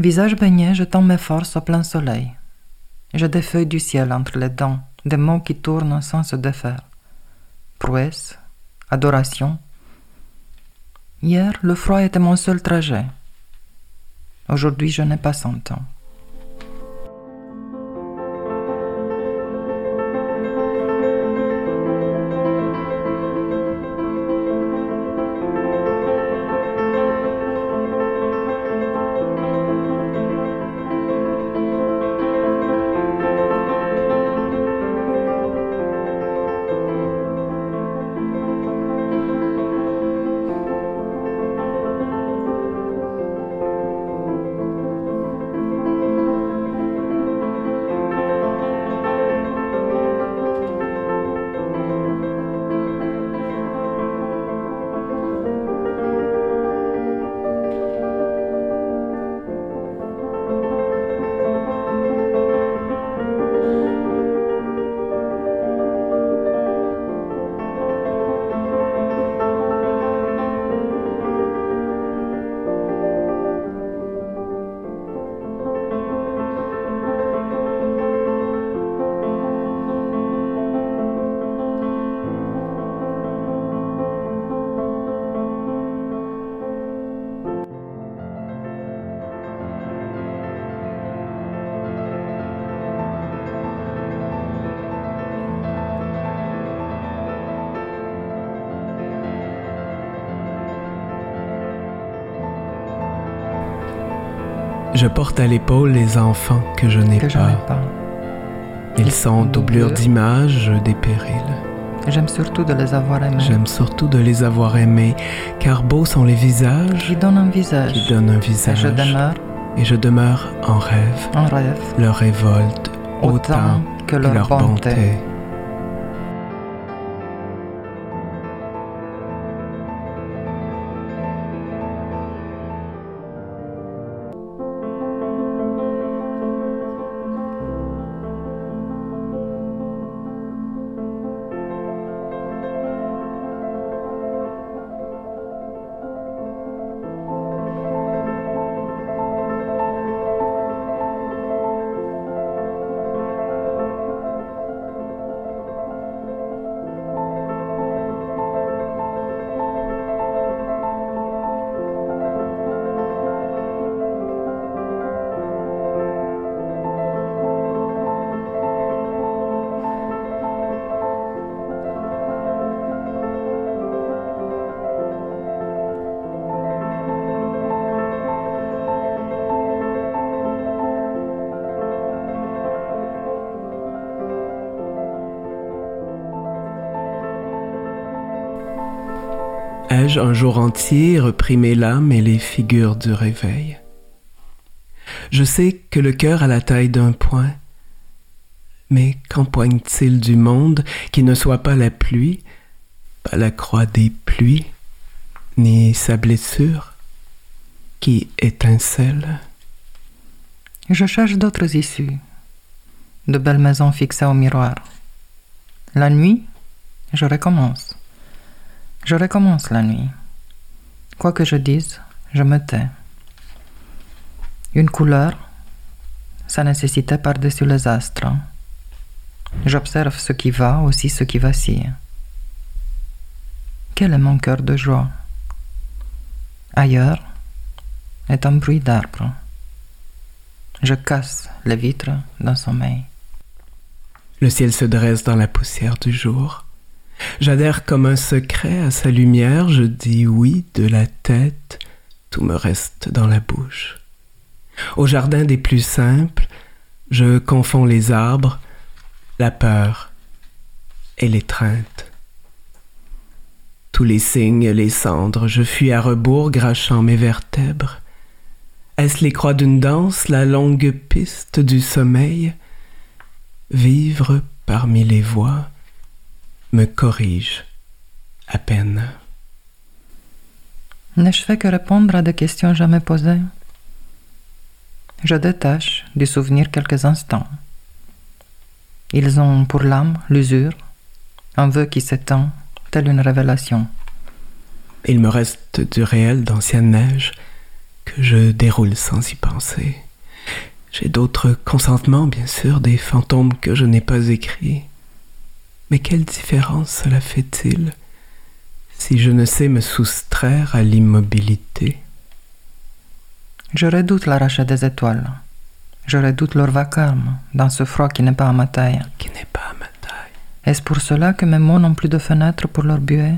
Visage baigné, je tends mes forces au plein soleil. J'ai des feuilles du ciel entre les dents, des mots qui tournent sans se défaire. Prouesse, adoration. Hier, le froid était mon seul trajet. Aujourd'hui, je n'ai pas cent ans. Je porte à l'épaule les enfants que je n'ai pas. Ils sont doublures d'images des périls. J'aime surtout de les avoir aimés. J'aime surtout de les avoir aimés, car beaux sont les visages Qui donnent un visage. qui donnent un Et visage. je demeure Et je demeure en rêve. en rêve Leur révolte autant, autant que que leur, leur bonté. bonté. Un jour entier repris mes lames et les figures du réveil Je sais que le cœur a la taille d'un poing, mais qu'empoigne-t-il du monde qui ne soit pas la pluie, pas la croix des pluies, ni sa blessure qui étincelle? Je cherche d'autres issues, de maisons fixées au miroir. La nuit, je recommence. Je recommence la nuit. Quoi que je dise, je me tais. Une couleur, ça nécessitait par-dessus les astres. J'observe ce qui va, aussi ce qui vacille. Quel est mon cœur de joie? Ailleurs est un bruit d'arbre. Je casse les vitres d'un sommeil. Le ciel se dresse dans la poussière du jour. J'adhère comme un secret à sa lumière, je dis oui de la tête, tout me reste dans la bouche. Au jardin des plus simples, je confonds les arbres, la peur et l'étreinte. Tous les signes, les cendres, je fuis à rebours, grachant mes vertèbres. Est-ce les croix d'une danse, la longue piste du sommeil? Vivre parmi les voix me corrige à peine. N'ai-je fait que répondre à des questions jamais posées? Je détache du souvenir quelques instants. Ils ont pour l'âme l'usure, un vœu qui s'étend, telle une révélation. Il me reste du réel d'ancienne neige que je déroule sans y penser. J'ai d'autres consentements, bien sûr, des fantômes que je n'ai pas écrits. Mais quelle différence cela fait-il si je ne sais me soustraire à l'immobilité? Je redoute l'arrachat des étoiles. Je redoute leur vacarme dans ce froid qui n'est pas à ma taille. Qui n'est pas à ma taille. Est-ce pour cela que mes mots n'ont plus de fenêtres pour leur buée?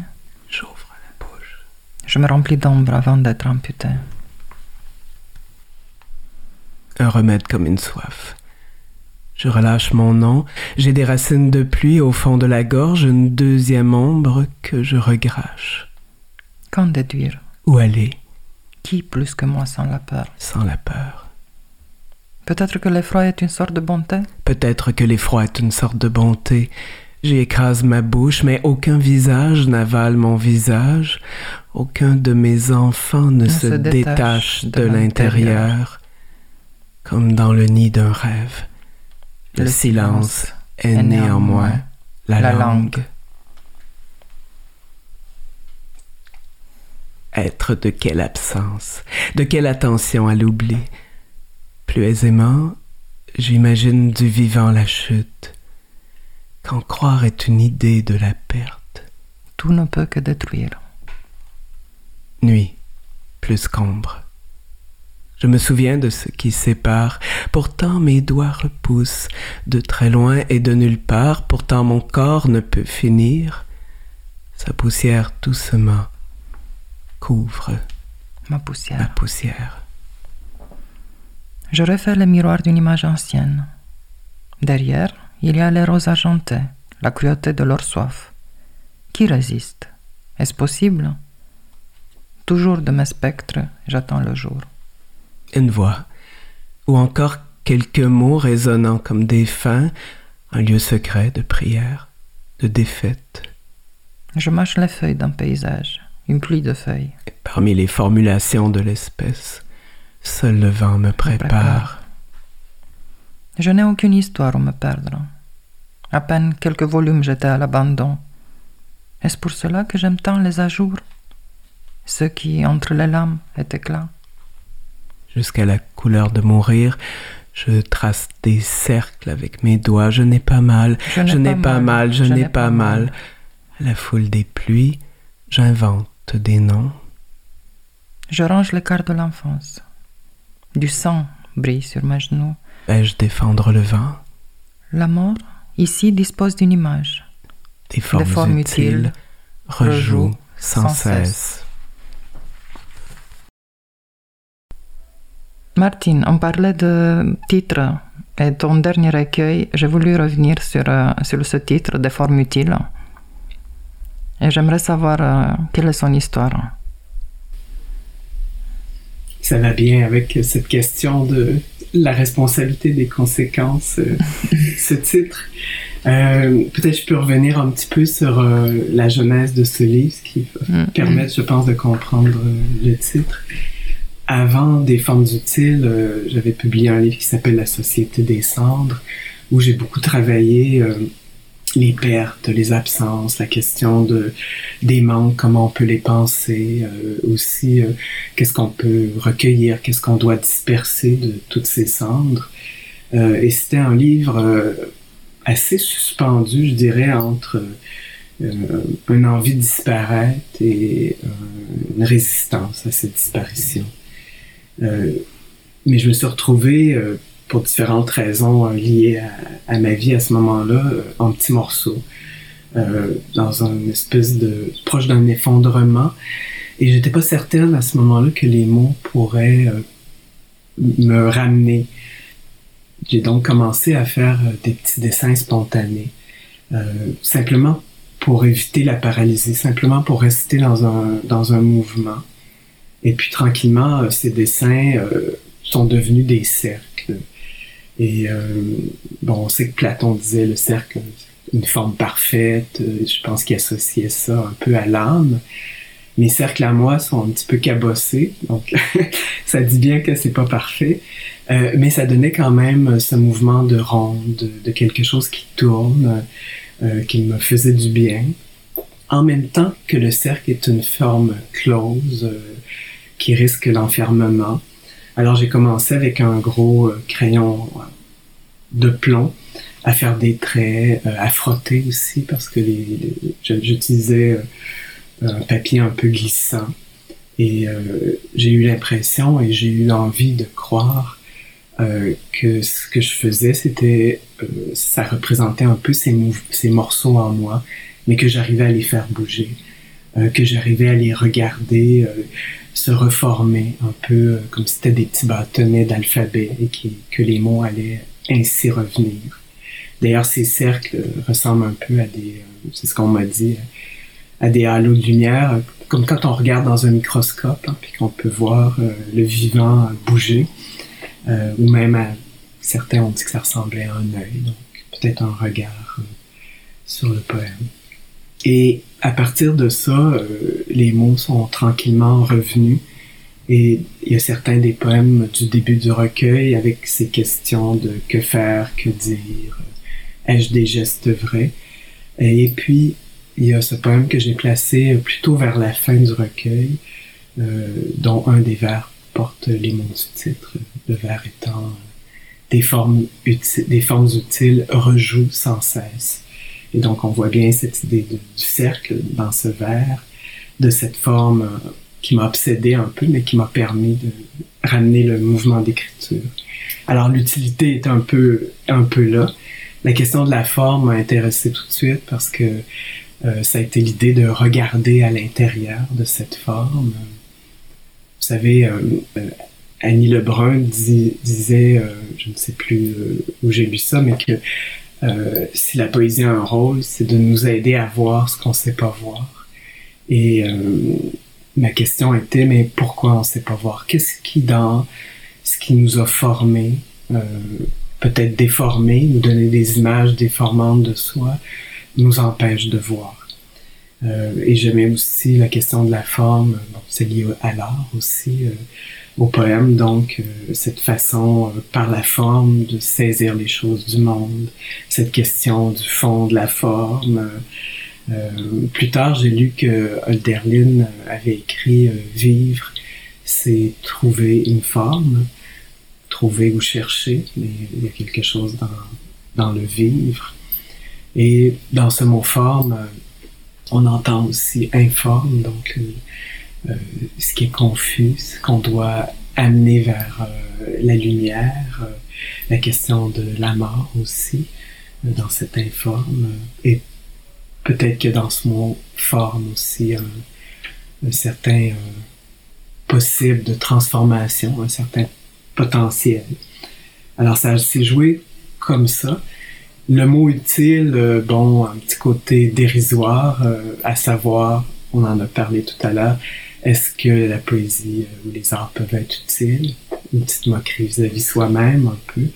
J'ouvre la bouche. Je me remplis d'ombre avant d'être amputé. Un remède comme une soif. Je relâche mon nom, j'ai des racines de pluie au fond de la gorge, une deuxième ombre que je regrache. Qu'en déduire? Où aller? Qui plus que moi sans la peur? Sans la peur. Peut-être que l'effroi est une sorte de bonté? Peut-être que l'effroi est une sorte de bonté. J'y écrase ma bouche, mais aucun visage n'avale mon visage. Aucun de mes enfants ne, se, détache, de, l'intérieur. Comme dans le nid d'un rêve. Le, silence est né en moi, la, la langue. langue. Être de quelle absence, de quelle attention à l'oubli. Plus aisément, j'imagine du vivant la chute. Qu'en croire est une idée de la perte. Tout ne peut que détruire. Nuit, plus qu'ombre. Je me souviens de ce qui sépare, pourtant mes doigts repoussent de très loin et de nulle part, pourtant mon corps ne peut finir. Sa poussière doucement couvre Ma ma poussière. poussière. Je refais le miroir d'une image ancienne. Derrière, il y a les roses argentées, la cruauté de leur soif. Qui résiste? Est-ce possible? Toujours de mes spectres, j'attends le jour. Une voix, ou encore quelques mots résonnant comme des fins, un lieu secret de prière, de défaite. Je mâche les feuilles d'un paysage, une pluie de feuilles. Et parmi les formulations de l'espèce, seul le vent me prépare. prépare. Je n'ai aucune histoire où me perdre. À peine quelques volumes j'étais à l'abandon. Est-ce pour cela que j'aime tant les ajours? Ceux qui, entre les lames, est éclat. Jusqu'à la couleur de mourir, je trace des cercles avec mes doigts. Je n'ai pas mal, je n'ai pas mal, je n'ai pas mal. À la foule des pluies, j'invente des noms. Je range les cartes de l'enfance. Du sang brille sur mes genoux. Vais-je défendre le vent La mort, ici, dispose d'une image. Des formes, formes utiles, utiles, rejoue rejoue sans, sans cesse. cesse. Martine, on parlait de titre et ton dernier recueil. J'ai voulu revenir sur, euh, sur ce titre, Des formes utiles. Et j'aimerais savoir euh, quelle est son histoire. Ça va bien avec cette question de la responsabilité des conséquences, euh, ce titre. Euh, Peut-être je peux revenir un petit peu sur la genèse de ce livre, ce qui va Mm, permettre, je pense, de comprendre le titre. Avant Des formes utiles, euh, j'avais publié un livre qui s'appelle La Société des cendres, où j'ai beaucoup travaillé euh, les pertes, les absences, la question de des manques, comment on peut les penser, euh, aussi qu'est-ce qu'on peut recueillir, qu'est-ce qu'on doit disperser de toutes ces cendres. Et c'était un livre assez suspendu, je dirais, entre une envie de disparaître et une résistance à cette disparition. Euh, mais je me suis retrouvé, euh, pour différentes raisons euh, liées à, ma vie à ce moment-là, en petits morceaux, dans une espèce de proche d'un effondrement. Et j'étais pas certaine à ce moment-là que les mots pourraient me ramener. J'ai donc commencé à faire des petits dessins spontanés, simplement pour éviter la paralysie, simplement pour rester dans un, dans un mouvement. Et puis tranquillement, euh, ces dessins euh, sont devenus des cercles. Et euh, bon, on sait que Platon disait le cercle, une forme parfaite. Je pense qu'il associait ça un peu à l'âme. Mes cercles à moi sont un petit peu cabossés, donc ça dit bien que c'est pas parfait. Mais ça donnait quand même ce mouvement de ronde, de, quelque chose qui tourne, qui me faisait du bien. En même temps que le cercle est une forme close qui risque l'enfermement. Alors j'ai commencé avec un gros crayon de plomb à faire des traits, à frotter aussi parce que j'utilisais un papier un peu glissant. Et j'ai eu l'impression et j'ai eu envie de croire euh, que ce que je faisais, c'était, euh, ça représentait un peu ces, morceaux en moi, mais que j'arrivais à les faire bouger, euh, que j'arrivais à les regarder se reformer un peu comme si c'était des petits bâtonnets d'alphabet et que les mots allaient ainsi revenir. D'ailleurs, ces cercles ressemblent un peu à des, c'est ce qu'on m'a dit, à des halos de lumière, comme quand on regarde dans un microscope, hein, puis qu'on peut voir le vivant bouger. Euh, ou même à certains ont dit que ça ressemblait à un œil, donc peut-être un regard euh, sur le poème. Et à partir de ça, euh, les mots sont tranquillement revenus. Et il y a certains des poèmes du début du recueil avec ces questions de que faire, que dire, ai-je des gestes vrais? Et puis, il y a ce poème que j'ai placé plutôt vers la fin du recueil, dont un des vers porte les mots du titre, le vers étant des formes, utiles, des formes utiles rejouent sans cesse. Et donc on voit bien cette idée du cercle dans ce vers, de cette forme euh, qui m'a obsédé un peu, mais qui m'a permis de ramener le mouvement d'écriture. Alors l'utilité est un peu, un peu là. La question de la forme m'a intéressé tout de suite parce que euh, ça a été l'idée de regarder à l'intérieur de cette forme, vous savez, euh, Annie Lebrun disait, je ne sais plus où j'ai lu ça, mais que si la poésie a un rôle, c'est de nous aider à voir ce qu'on ne sait pas voir. Et ma question était, mais pourquoi on ne sait pas voir? Qu'est-ce qui, dans ce qui nous a formés, peut-être déformés ou donné des images déformantes de soi, nous empêche de voir? Euh, et j'aimais aussi la question de la forme, bon, c'est lié à l'art aussi, euh, au poème, donc euh, cette façon par la forme de saisir les choses du monde, cette question du fond de la forme. plus tard, j'ai lu que Hölderlin avait écrit Vivre, c'est trouver une forme, trouver ou chercher, mais il y a quelque chose dans, dans le vivre. Et dans ce mot forme, on entend aussi informe, donc euh, euh, ce qui est confus, ce qu'on doit amener vers euh, la lumière, la question de la mort aussi, dans cet informe, et peut-être que dans ce mot forme aussi un, certain possible de transformation, un certain potentiel. Alors ça s'est joué comme ça. Le mot utile, euh, bon, un petit côté dérisoire, euh, à savoir, on en a parlé tout à l'heure, est-ce que la poésie euh, ou les arts peuvent être utiles? Une petite moquerie vis-à-vis soi-même, un peu.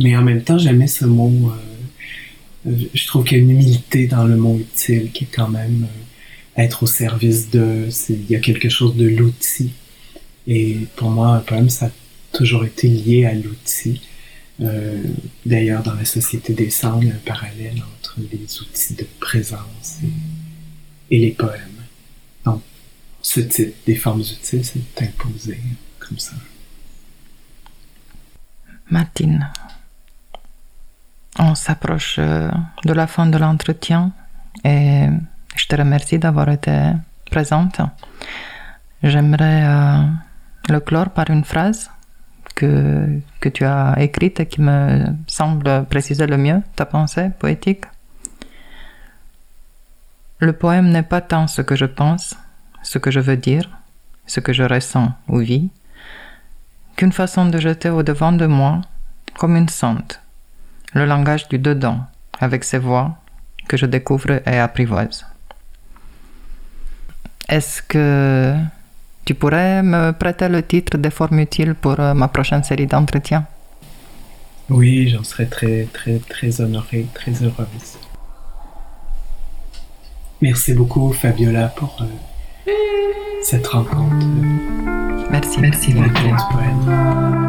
mais en même temps, j'aimais ce mot. je trouve qu'il y a une humilité dans le mot utile qui est quand même être au service de. Il y a quelque chose de l'outil. Et pour moi, un poème, ça a toujours été lié à l'outil. Euh, d'ailleurs, dans la société des sangs, il y a un parallèle entre les outils de présence et, les poèmes. Ce type des formes utiles s'est imposé comme ça. Martine, on s'approche euh, de la fin de l'entretien et je te remercie d'avoir été présente. J'aimerais euh, le clore par une phrase que, que tu as écrite et qui me semble préciser le mieux ta pensée poétique. Le poème n'est pas tant ce que je pense, ce que je veux dire, ce que je ressens ou vis, qu'une façon de jeter au devant de moi, comme une sonde, le langage du dedans, avec ses voix, que je découvre et apprivoise. Est-ce que tu pourrais me prêter le titre des formes utiles pour euh, ma prochaine série d'entretiens? Oui, j'en serais très, très, très honorée, très heureuse. Merci beaucoup, Fabiola, pour euh, cette rencontre. Merci. Merci poème.